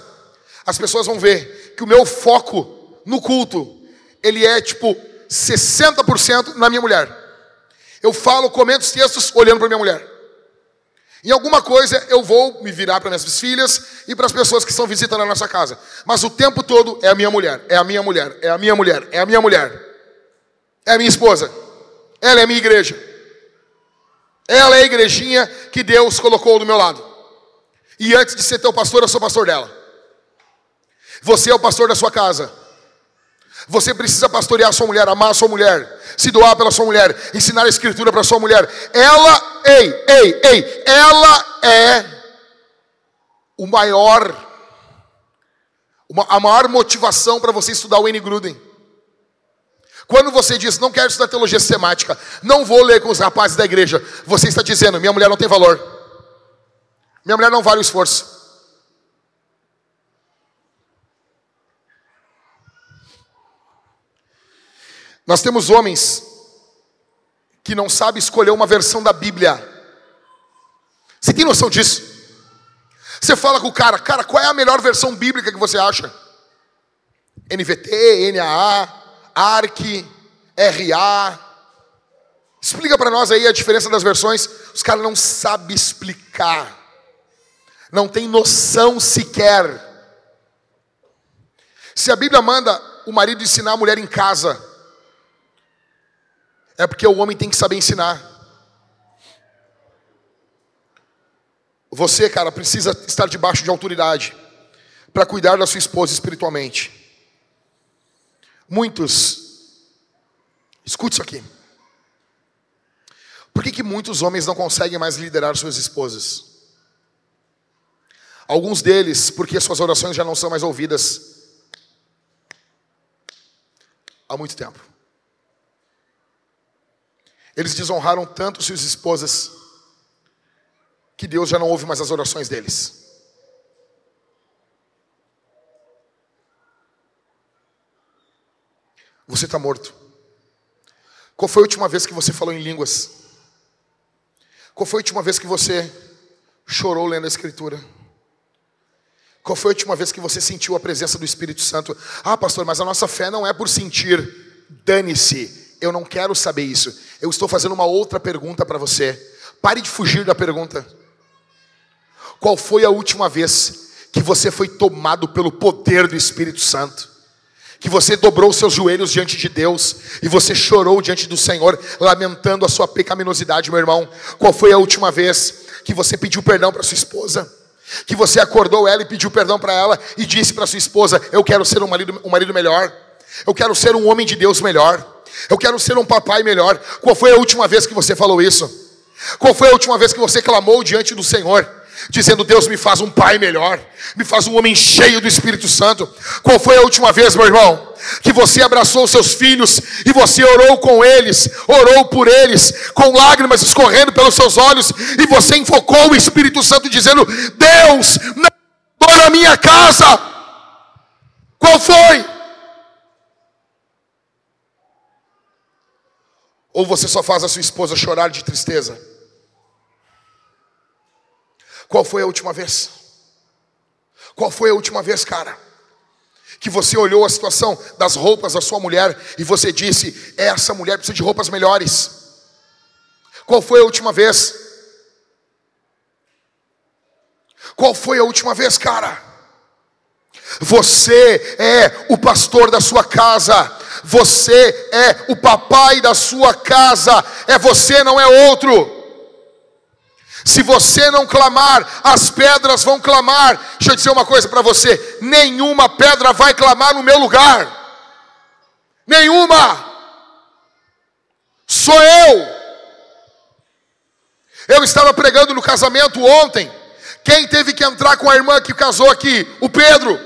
as pessoas vão ver que o meu foco no culto, ele é tipo 60% na minha mulher. Eu falo, comento os textos olhando para minha mulher. Em alguma coisa eu vou me virar para minhas filhas e para as pessoas que estão visitando a nossa casa. Mas o tempo todo é a minha mulher, é a minha mulher, é a minha mulher, é a minha mulher. É a minha esposa. Ela é a minha igreja. Ela é a igrejinha que Deus colocou do meu lado. E antes de ser teu pastor, eu sou pastor dela. Você é o pastor da sua casa. Você precisa pastorear sua mulher, amar sua mulher, se doar pela sua mulher, ensinar a escritura para sua mulher. Ela, ei, ei, ei, ela é o maior, a maior motivação para você estudar o N. Gruden. Quando você diz, não quero estudar teologia sistemática, não vou ler com os rapazes da igreja, você está dizendo, minha mulher não tem valor. Minha mulher não vale o esforço. Nós temos homens que não sabem escolher uma versão da Bíblia. Você tem noção disso? Você fala com o cara, cara, qual é a melhor versão bíblica que você acha? NVT, NAA, ARC, RA. Explica para nós aí a diferença das versões. Os caras não sabem explicar. Não tem noção sequer. Se a Bíblia manda o marido ensinar a mulher em casa, é porque o homem tem que saber ensinar. Você, cara, precisa estar debaixo de autoridade para cuidar da sua esposa espiritualmente. Muitos, escute isso aqui. Por que, que muitos homens não conseguem mais liderar suas esposas? Alguns deles, porque suas orações já não são mais ouvidas há muito tempo. Eles desonraram tanto suas esposas que Deus já não ouve mais as orações deles. Você está morto. Qual foi a última vez que você falou em línguas? Qual foi a última vez que você chorou lendo a Escritura? Qual foi a última vez que você sentiu a presença do Espírito Santo? Ah, pastor, mas a nossa fé não é por sentir. Dane-se, eu não quero saber isso. Eu estou fazendo uma outra pergunta para você. Pare de fugir da pergunta. Qual foi a última vez que você foi tomado pelo poder do Espírito Santo? Que você dobrou seus joelhos diante de Deus e você chorou diante do Senhor, lamentando a sua pecaminosidade, meu irmão? Qual foi a última vez que você pediu perdão para sua esposa? Que você acordou ela e pediu perdão para ela e disse para sua esposa: Eu quero ser um marido, um marido melhor, eu quero ser um homem de Deus melhor, eu quero ser um papai melhor. Qual foi a última vez que você falou isso? Qual foi a última vez que você clamou diante do Senhor? dizendo: Deus me faz um pai melhor, me faz um homem cheio do Espírito Santo. Qual foi a última vez, meu irmão, que você abraçou seus filhos e você orou com eles, orou por eles, com lágrimas escorrendo pelos seus olhos, e você invocou o Espírito Santo, dizendo: Deus, não na minha casa. Qual foi? Ou você só faz a sua esposa chorar de tristeza? Qual foi a última vez? Qual foi a última vez, cara? Que você olhou a situação das roupas da sua mulher e você disse: essa mulher precisa de roupas melhores. Qual foi a última vez? Qual foi a última vez, cara? Você é o pastor da sua casa, você é o papai da sua casa, é você, não é outro. Se você não clamar, as pedras vão clamar. Deixa eu dizer uma coisa para você: nenhuma pedra vai clamar no meu lugar. Nenhuma. Sou eu. Eu estava pregando no casamento ontem. Quem teve que entrar com a irmã que casou aqui? O Pedro.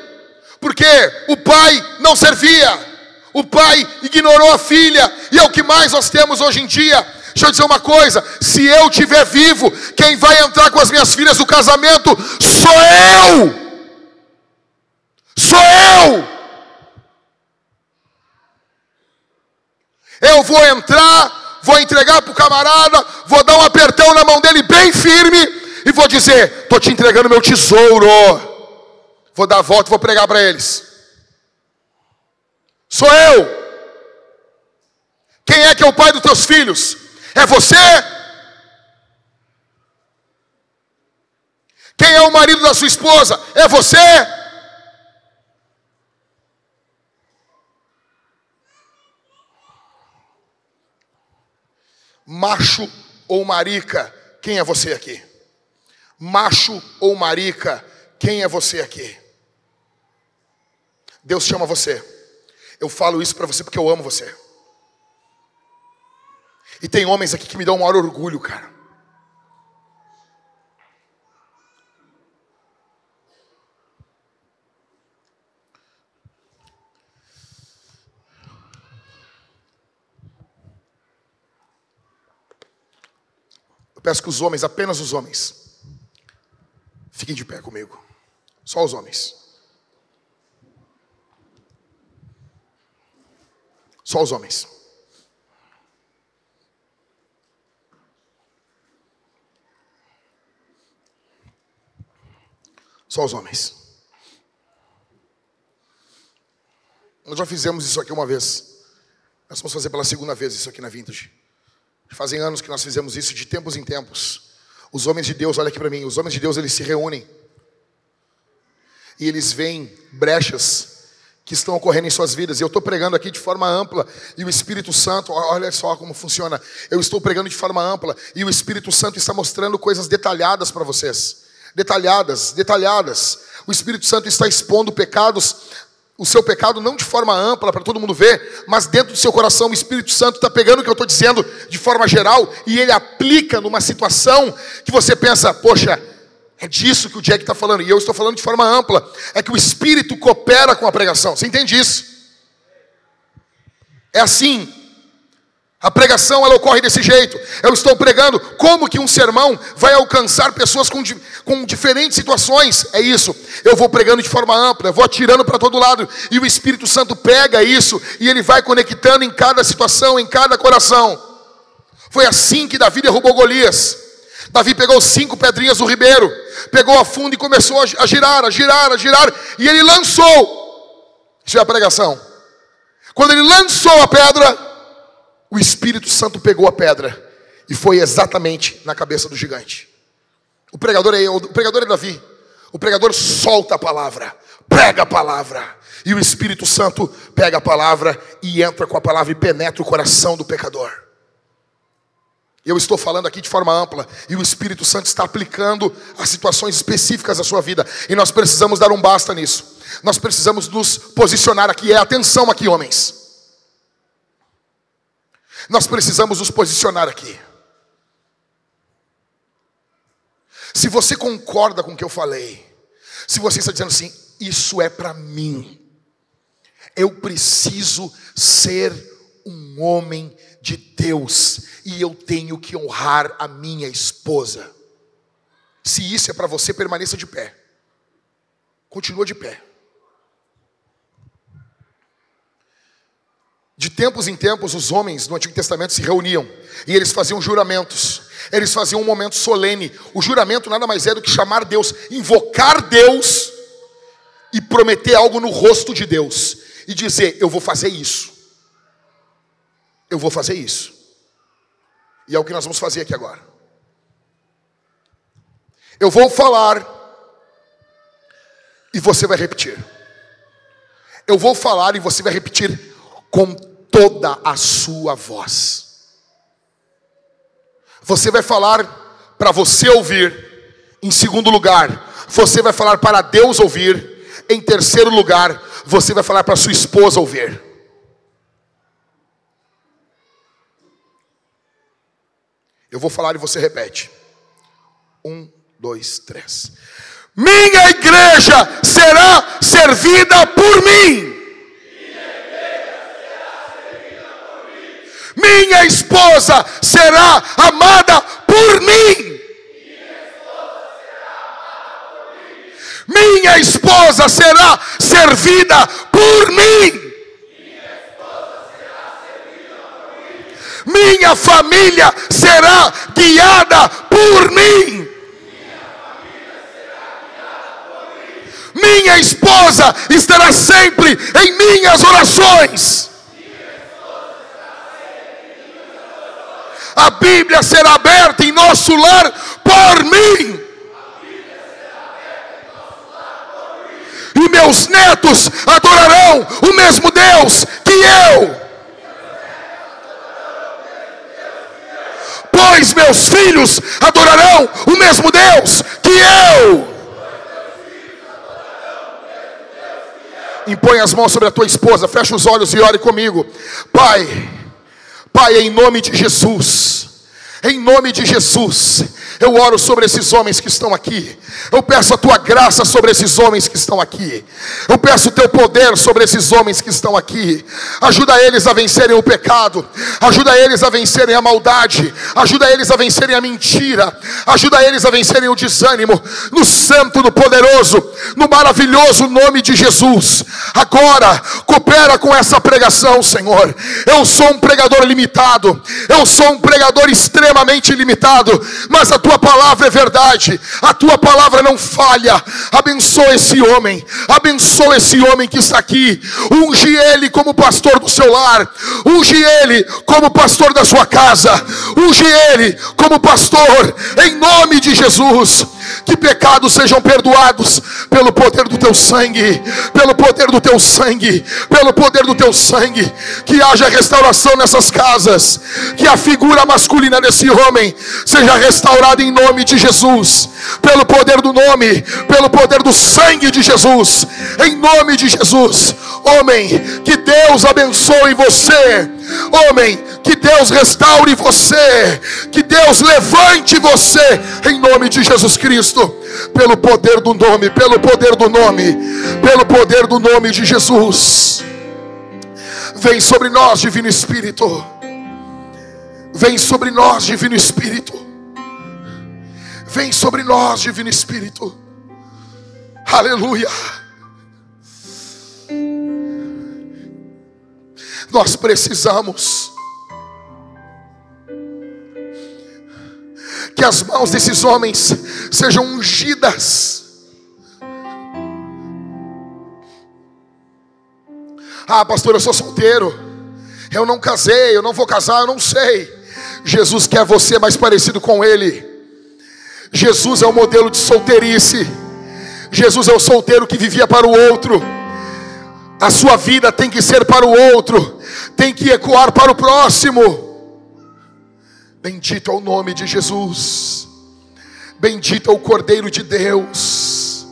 Porque o pai não servia. O pai ignorou a filha. E é o que mais nós temos hoje em dia Deixa eu dizer uma coisa: se eu estiver vivo, quem vai entrar com as minhas filhas no casamento sou eu. Sou eu. Eu vou entrar, vou entregar para o camarada, vou dar um apertão na mão dele bem firme e vou dizer: estou te entregando meu tesouro. Vou dar a volta e vou pregar para eles. Sou eu. Quem é que é o pai dos teus filhos? É você? Quem é o marido da sua esposa? É você? Macho ou marica? Quem é você aqui? Macho ou marica? Quem é você aqui? Deus chama você. Eu falo isso para você porque eu amo você. E tem homens aqui que me dão um maior orgulho, cara. Eu peço que os homens, apenas os homens, fiquem de pé comigo. Só os homens. Só os homens. Só os homens. Nós já fizemos isso aqui uma vez. Nós vamos fazer pela segunda vez isso aqui na Vintage. Fazem anos que nós fizemos isso de tempos em tempos. Os homens de Deus, olha aqui para mim, os homens de Deus eles se reúnem. E eles veem brechas que estão ocorrendo em suas vidas. E eu estou pregando aqui de forma ampla. E o Espírito Santo, olha só como funciona. Eu estou pregando de forma ampla. E o Espírito Santo está mostrando coisas detalhadas para vocês detalhadas, detalhadas. O Espírito Santo está expondo pecados, o seu pecado não de forma ampla para todo mundo ver, mas dentro do seu coração o Espírito Santo está pegando o que eu estou dizendo de forma geral e ele aplica numa situação que você pensa, poxa, É disso que o Jack está falando, e eu estou falando de forma ampla. É que o Espírito coopera com a pregação. Você entende isso? É assim. A pregação ela ocorre desse jeito. Eu estou pregando como que um sermão vai alcançar pessoas com, com diferentes situações. É isso. Eu vou pregando de forma ampla, vou atirando para todo lado e o Espírito Santo pega isso e ele vai conectando em cada situação, em cada coração. Foi assim que Davi derrubou Golias. Davi pegou cinco pedrinhas do ribeiro, pegou a fundo e começou a girar, a girar, a girar, e ele lançou. Isso é a pregação. Quando ele lançou a pedra, o Espírito Santo pegou a pedra e foi exatamente na cabeça do gigante. O pregador é, o pregador é Davi. O pregador solta a palavra, prega a palavra. E o Espírito Santo pega a palavra e entra com a palavra e penetra o coração do pecador. Eu estou falando aqui de forma ampla e o Espírito Santo está aplicando as situações específicas da sua vida. E nós precisamos dar um basta nisso. Nós precisamos nos posicionar aqui. É atenção aqui, homens. Nós precisamos nos posicionar aqui. Se você concorda com o que eu falei, se você está dizendo assim, isso é para mim, eu preciso ser um homem de Deus e eu tenho que honrar a minha esposa. Se isso é para você, permaneça de pé. Continua de pé. De tempos em tempos, os homens do Antigo Testamento se reuniam e eles faziam juramentos. Eles faziam um momento solene. O juramento nada mais é do que chamar Deus, invocar Deus e prometer algo no rosto de Deus e dizer: Eu vou fazer isso. Eu vou fazer isso. E é o que nós vamos fazer aqui agora. Eu vou falar e você vai repetir. Eu vou falar e você vai repetir com toda a sua voz. Você vai falar para você ouvir, em segundo lugar, você vai falar para Deus ouvir, em terceiro lugar, você vai falar para sua esposa ouvir. Eu vou falar e você repete. Um, dois, três. Minha igreja será servida por mim. minha esposa será amada por mim. Minha esposa será servida por mim. Minha família será guiada por mim. Minha esposa estará sempre em minhas orações. a Bíblia será aberta em nosso lar por mim. E meus netos adorarão o mesmo Deus que eu. Pois meus filhos adorarão o mesmo Deus que eu. Impõe as mãos sobre a tua esposa, fecha os olhos e ore comigo. Pai, Pai, em nome de Jesus, em nome de Jesus, eu oro sobre esses homens que estão aqui. Eu peço a tua graça sobre esses homens que estão aqui. Eu peço o teu poder sobre esses homens que estão aqui. Ajuda eles a vencerem o pecado. Ajuda eles a vencerem a maldade. Ajuda eles a vencerem a mentira. Ajuda eles a vencerem o desânimo. No santo, no poderoso, no maravilhoso nome de Jesus. Agora, coopera com essa pregação, Senhor. Eu sou um pregador limitado. Eu sou um pregador extremamente limitado. Mas a tua palavra é verdade. A tua palavra não falha. Abençoa esse homem. Abençoa esse homem que está aqui. Unge ele como pastor do seu lar. Unge ele como pastor da sua casa. Unge ele como pastor. Em nome de Jesus. Que pecados sejam perdoados pelo poder do teu sangue. Pelo poder do teu sangue. Pelo poder do teu sangue. Que haja restauração nessas casas. Que a figura masculina desse homem seja restaurada em nome de Jesus. Pelo poder do nome, pelo poder do sangue de Jesus, em nome de Jesus. Homem, que Deus abençoe você. Homem, que Deus restaure você, que Deus levante você, em nome de Jesus Cristo. pelo poder do nome, pelo poder do nome, pelo poder do nome de Jesus. Vem sobre nós, Divino Espírito. Vem sobre nós, Divino Espírito. Vem sobre nós, Divino Espírito. Aleluia. Nós precisamos que as mãos desses homens sejam ungidas. Ah, pastor, eu sou solteiro. Eu não casei, eu não vou casar, eu não sei. Jesus quer você mais parecido com Ele. Jesus é o modelo de solteirice. Jesus é o solteiro que vivia para o outro. A sua vida tem que ser para o outro, tem que ecoar para o próximo. Bendito é o nome de Jesus. Bendito é o Cordeiro de Deus.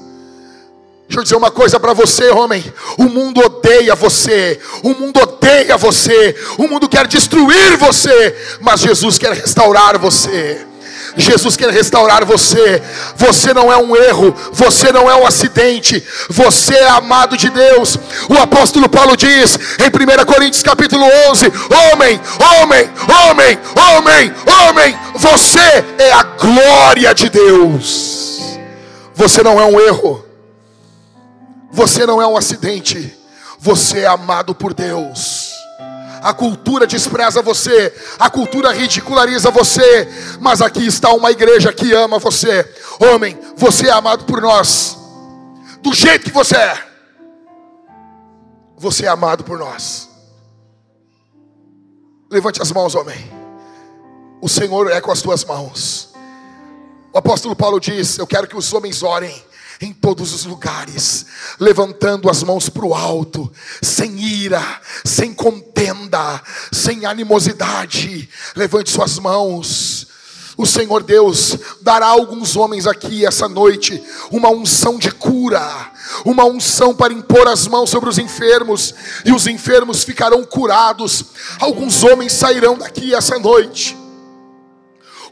Deixa eu dizer uma coisa para você, homem. O mundo odeia você. O mundo odeia você. O mundo quer destruir você. Mas Jesus quer restaurar você. Jesus quer restaurar você. Você não é um erro, você não é um acidente, você é amado de Deus. O apóstolo Paulo diz em 1 Coríntios capítulo 11: Homem, homem, homem, homem, homem, você é a glória de Deus. Você não é um erro. Você não é um acidente. Você é amado por Deus. A cultura despreza você, a cultura ridiculariza você, mas aqui está uma igreja que ama você. Homem, você é amado por nós, do jeito que você é. Você é amado por nós. Levante as mãos, homem. O Senhor é com as tuas mãos. O apóstolo Paulo diz: Eu quero que os homens orem em todos os lugares, levantando as mãos para o alto, sem ira, sem contenda, sem animosidade. Levante suas mãos. O Senhor Deus dará a alguns homens aqui essa noite uma unção de cura, uma unção para impor as mãos sobre os enfermos, e os enfermos ficarão curados. Alguns homens sairão daqui essa noite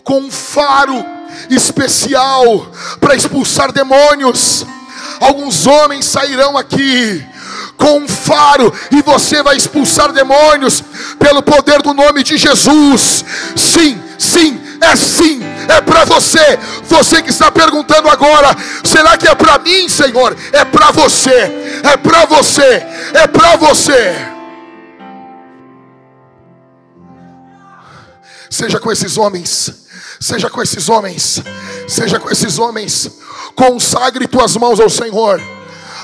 com um faro especial para expulsar demônios. Alguns homens sairão aqui com um faro e você vai expulsar demônios pelo poder do nome de Jesus. Sim, sim, é sim, é para você. Você que está perguntando agora, será que é para mim, Senhor? É para você. É para você. É para você. Seja com esses homens Seja com esses homens, seja com esses homens. Consagre tuas mãos ao Senhor.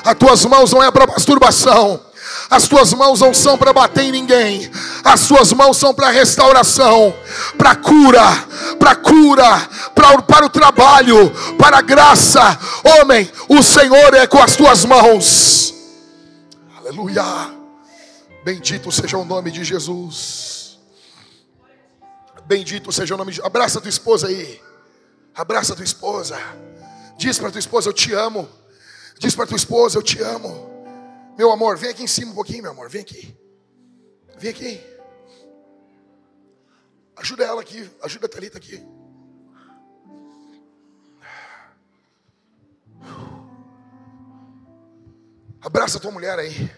As tuas mãos não é para masturbação. As tuas mãos não são para bater em ninguém. As tuas mãos são para restauração, para cura, para cura, pra, para o trabalho, para a graça. Homem, o Senhor é com as tuas mãos. Aleluia. Bendito seja o nome de Jesus. Bendito seja o nome de Abraça tua esposa aí. Abraça tua esposa. Diz para tua esposa, eu te amo. Diz para tua esposa, eu te amo. Meu amor, vem aqui em cima um pouquinho, meu amor. Vem aqui. Vem aqui. Ajuda ela aqui. Ajuda a Thalita aqui. Abraça tua mulher aí.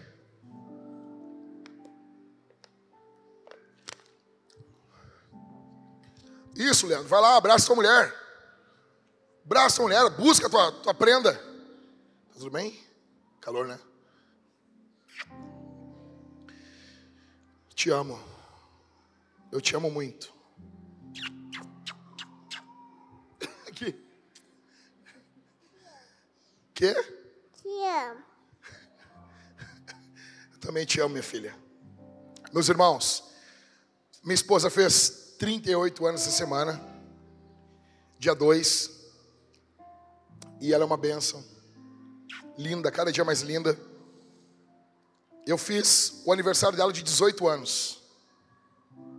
Isso, Leandro. Vai lá, abraça sua mulher. Abraça sua mulher, busca a tua, tua prenda. Tá tudo bem? Calor, né? Te amo. Eu te amo muito. Aqui. Quê? Te amo. Eu também te amo, minha filha. Meus irmãos, minha esposa fez 38 anos essa semana, dia 2. E ela é uma benção. Linda, cada dia mais linda. Eu fiz o aniversário dela de 18 anos.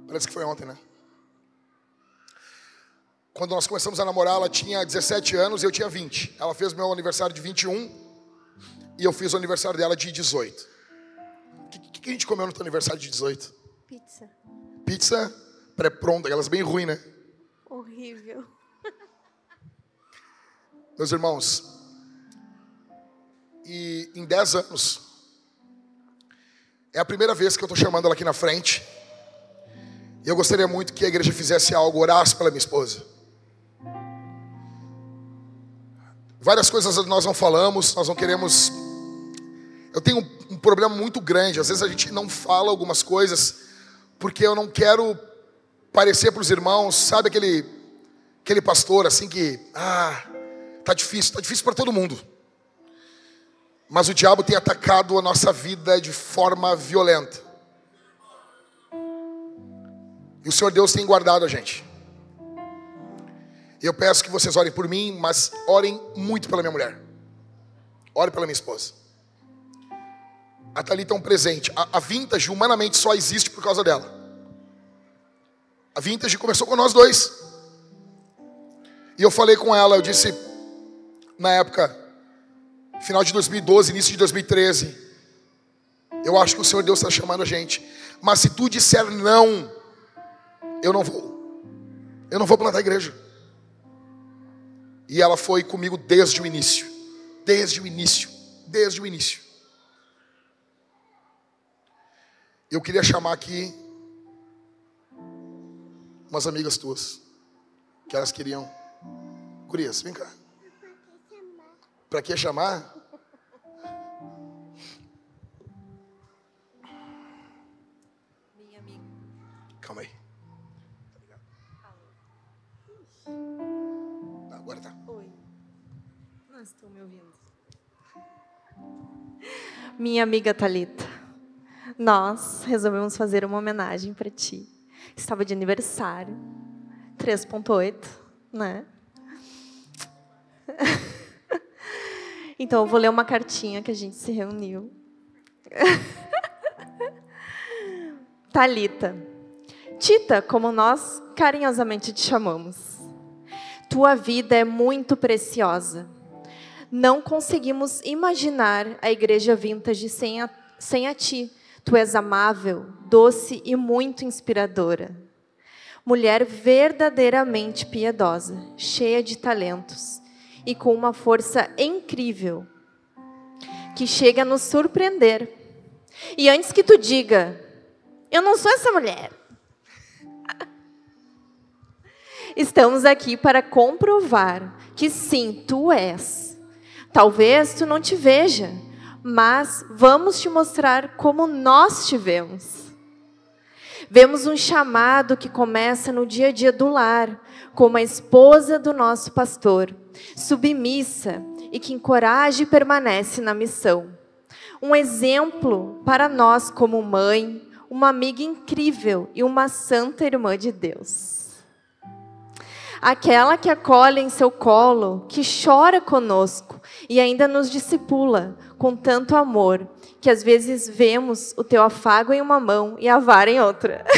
Parece que foi ontem, né? Quando nós começamos a namorar, ela tinha 17 anos e eu tinha 20. Ela fez meu aniversário de 21 e eu fiz o aniversário dela de 18. O que, que, a gente comeu no teu aniversário de 18? Pizza. Pizza pré-pronta, aquelas bem ruins, né? Horrível. Meus irmãos, e em 10 anos, é a primeira vez que eu estou chamando ela aqui na frente. E eu gostaria muito que a igreja fizesse algo, orasse pela minha esposa. Várias coisas nós não falamos, nós não queremos. Eu tenho um problema muito grande. Às vezes a gente não fala algumas coisas porque eu não quero parecer para os irmãos, sabe aquele aquele pastor assim que, ah, tá difícil, tá difícil para todo mundo. Mas o diabo tem atacado a nossa vida de forma violenta. E o Senhor Deus tem guardado a gente. Eu peço que vocês orem por mim, mas orem muito pela minha mulher. Ore pela minha esposa. A Thalita é um presente. A, a Vintage humanamente só existe por causa dela. A Vintage começou com nós dois. E eu falei com ela, eu disse, na época, final de 2012, início de 2013, eu acho que o Senhor Deus está chamando a gente. Mas se tu disser não, eu não vou. Eu não vou plantar a igreja. E ela foi comigo desde o início. Desde o início. Desde o início. Eu queria chamar aqui umas amigas tuas. Que elas queriam. Gurias, vem cá. Para que chamar? Minha amiga. Calma aí. Agora tá. Oi. Não estou me ouvindo. Minha amiga Talita, nós resolvemos fazer uma homenagem para ti. Estava de aniversário, 3.8, né? Então eu vou ler uma cartinha que a gente se reuniu. Talita, Tita, como nós carinhosamente te chamamos. Tua vida é muito preciosa. Não conseguimos imaginar a igreja vintage sem a, sem a ti. Tu és amável, doce e muito inspiradora. Mulher verdadeiramente piedosa, cheia de talentos e com uma força incrível que chega a nos surpreender. E antes que tu diga, eu não sou essa mulher. Estamos aqui para comprovar que sim, tu és. Talvez tu não te veja, mas vamos te mostrar como nós te vemos. Vemos um chamado que começa no dia a dia do lar, como a esposa do nosso pastor, submissa e que encoraja e permanece na missão. Um exemplo para nós como mãe, uma amiga incrível e uma santa irmã de Deus. Aquela que acolhe em seu colo, que chora conosco e ainda nos discipula com tanto amor, que às vezes vemos o teu afago em uma mão e a vara em outra.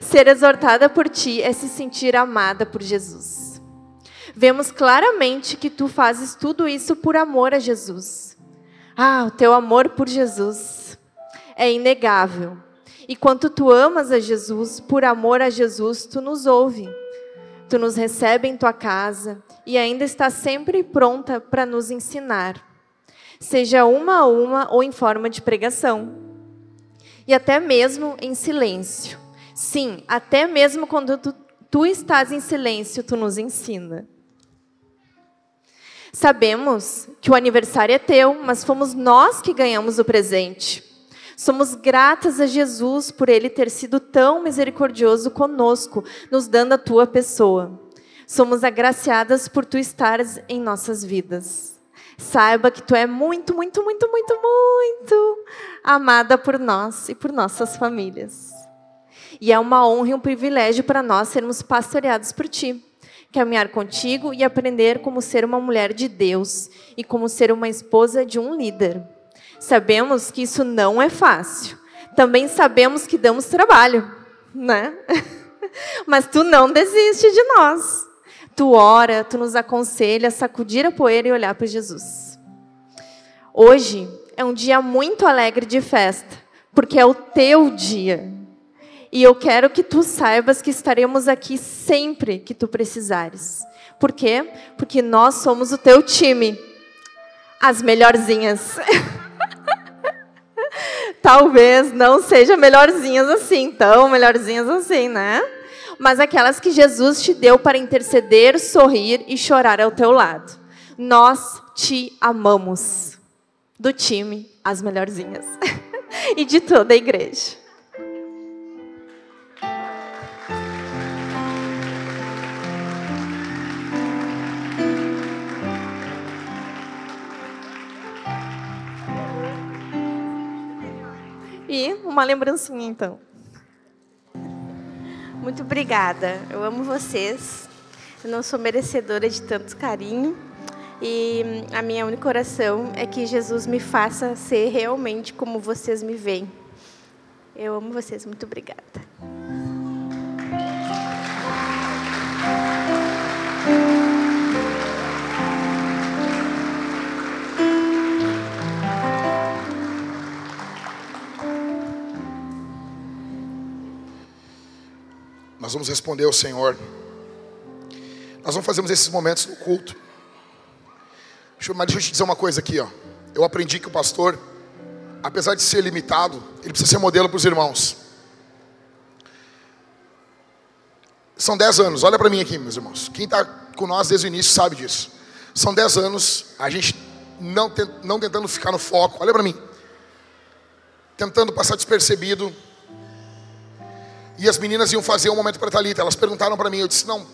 Ser exortada por ti é se sentir amada por Jesus. Vemos claramente que tu fazes tudo isso por amor a Jesus. Ah, o teu amor por Jesus é inegável. E quanto tu amas a Jesus, por amor a Jesus, tu nos ouve. Tu nos recebe em tua casa e ainda está sempre pronta para nos ensinar, seja uma a uma ou em forma de pregação, e até mesmo em silêncio. Sim, até mesmo quando tu, tu estás em silêncio, tu nos ensina. Sabemos que o aniversário é teu, mas fomos nós que ganhamos o presente. Somos gratas a Jesus por ele ter sido tão misericordioso conosco, nos dando a tua pessoa. Somos agraciadas por tu estares em nossas vidas. Saiba que tu é muito, muito, muito, muito, muito amada por nós e por nossas famílias. E é uma honra e um privilégio para nós sermos pastoreados por ti. Caminhar contigo e aprender como ser uma mulher de Deus e como ser uma esposa de um líder. Sabemos que isso não é fácil. Também sabemos que damos trabalho, né? Mas tu não desiste de nós. Tu ora, tu nos aconselha a sacudir a poeira e olhar para Jesus. Hoje é um dia muito alegre de festa, porque é o teu dia. E eu quero que tu saibas que estaremos aqui sempre que tu precisares. Por quê? Porque nós somos o teu time. As melhorzinhas. Talvez não sejam melhorzinhas assim, tão melhorzinhas assim, né? Mas aquelas que Jesus te deu para interceder, sorrir e chorar ao teu lado. Nós te amamos. Do time, as melhorzinhas. e de toda a igreja. E uma lembrancinha, então. Muito obrigada. Eu amo vocês. Eu não sou merecedora de tanto carinho. E a minha única oração é que Jesus me faça ser realmente como vocês me veem. Eu amo vocês. Muito obrigada. Vamos responder ao Senhor. Nós não fazemos esses momentos no culto. Deixa eu, mas deixa eu te dizer uma coisa aqui, ó. Eu aprendi que o pastor, apesar de ser limitado, ele precisa ser modelo para os irmãos. São dez anos, olha para mim aqui, meus irmãos. Quem está com nós desde o início sabe disso. São dez anos, a gente não, não tentando ficar no foco, olha para mim. Tentando passar despercebido, e as meninas iam fazer um momento para Talita. Elas perguntaram para mim, eu disse: "Não,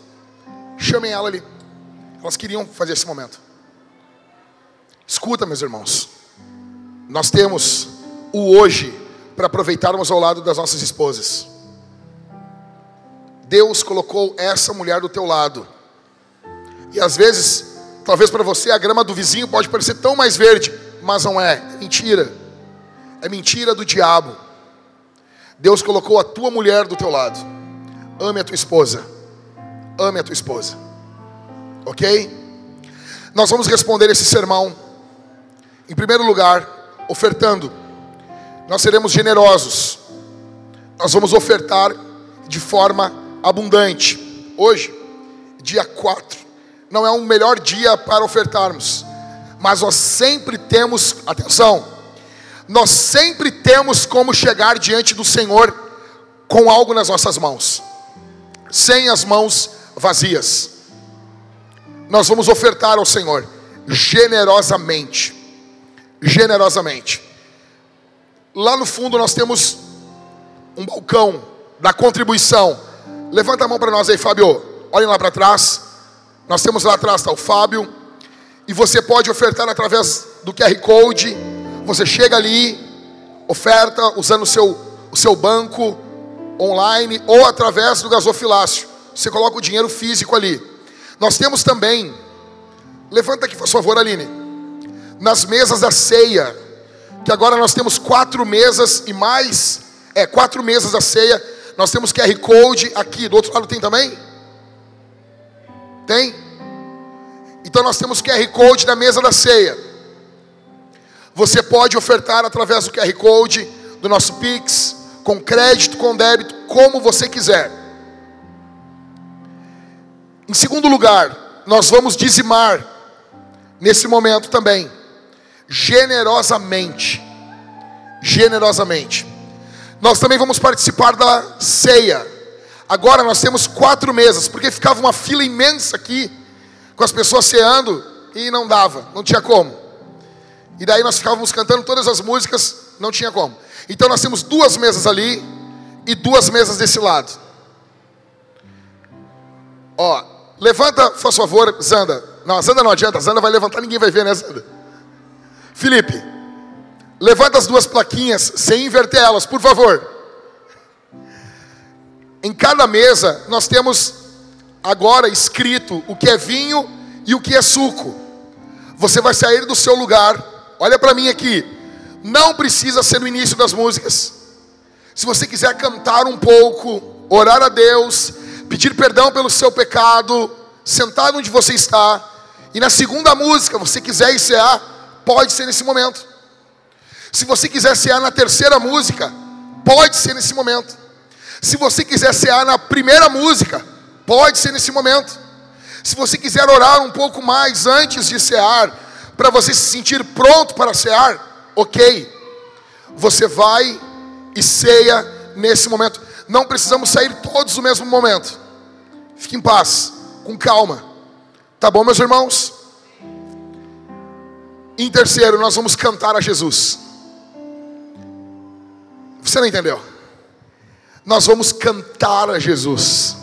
chamem ela ali". Elas queriam fazer esse momento. Escuta, meus irmãos. Nós temos o hoje para aproveitarmos ao lado das nossas esposas. Deus colocou essa mulher do teu lado. E às vezes, talvez para você a grama do vizinho pode parecer tão mais verde, mas não é. É mentira. É mentira do diabo. Deus colocou a tua mulher do teu lado. Ame a tua esposa. Ame a tua esposa. Ok? Nós vamos responder esse sermão, em primeiro lugar, ofertando. Nós seremos generosos. Nós vamos ofertar de forma abundante. Hoje, dia 4, não é um melhor dia para ofertarmos, mas nós sempre temos, atenção, nós sempre temos como chegar diante do Senhor com algo nas nossas mãos, sem as mãos vazias. Nós vamos ofertar ao Senhor generosamente, generosamente. Lá no fundo nós temos um balcão da contribuição. Levanta a mão para nós aí, Fábio. Olhem lá para trás. Nós temos lá atrás está o Fábio. E você pode ofertar através do QR Code você chega ali, oferta usando o seu, o seu banco online ou através do gasofilácio. Você coloca o dinheiro físico ali. Nós temos também, levanta aqui por favor, Aline, nas mesas da ceia, que agora nós temos quatro mesas e mais, é, quatro mesas da ceia. Nós temos QR Code aqui, do outro lado tem também? Tem? Então nós temos QR Code na mesa da ceia. Você pode ofertar através do QR Code, do nosso Pix, com crédito, com débito, como você quiser. Em segundo lugar, nós vamos dizimar nesse momento também, generosamente. Generosamente. Nós também vamos participar da ceia. Agora nós temos quatro mesas, porque ficava uma fila imensa aqui, com as pessoas ceando, e não dava, não tinha como. E daí nós ficávamos cantando todas as músicas, não tinha como. Então nós temos duas mesas ali e duas mesas desse lado. Ó, levanta, por favor, Zanda. Não, Zanda não adianta, Zanda vai levantar, ninguém vai ver, né, Zanda? Felipe, levanta as duas plaquinhas sem inverter elas, por favor. Em cada mesa nós temos agora escrito o que é vinho e o que é suco. Você vai sair do seu lugar Olha para mim aqui. Não precisa ser no início das músicas. Se você quiser cantar um pouco, orar a Deus, pedir perdão pelo seu pecado, sentado onde você está, e na segunda música você quiser encerrar, pode ser nesse momento. Se você quiser encerrar na terceira música, pode ser nesse momento. Se você quiser cear na primeira música, pode ser nesse momento. Se você quiser orar um pouco mais antes de cear, para você se sentir pronto para cear, ok. Você vai e ceia nesse momento. Não precisamos sair todos no mesmo momento. Fique em paz, com calma. Tá bom, meus irmãos? Em terceiro, nós vamos cantar a Jesus. Você não entendeu? Nós vamos cantar a Jesus.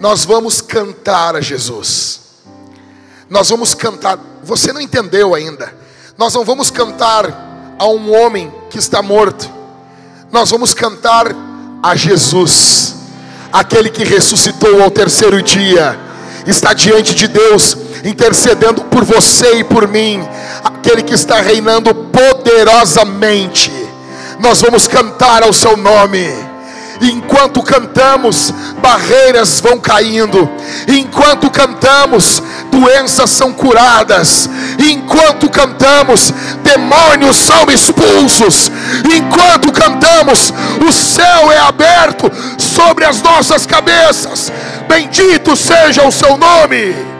Nós vamos cantar a Jesus. Nós vamos cantar. Você não entendeu ainda. Nós não vamos cantar a um homem que está morto. Nós vamos cantar a Jesus, aquele que ressuscitou ao terceiro dia, está diante de Deus, intercedendo por você e por mim, aquele que está reinando poderosamente. Nós vamos cantar ao seu nome. Enquanto cantamos, barreiras vão caindo. Enquanto cantamos, doenças são curadas. Enquanto cantamos, demônios são expulsos. Enquanto cantamos, o céu é aberto sobre as nossas cabeças. Bendito seja o seu nome.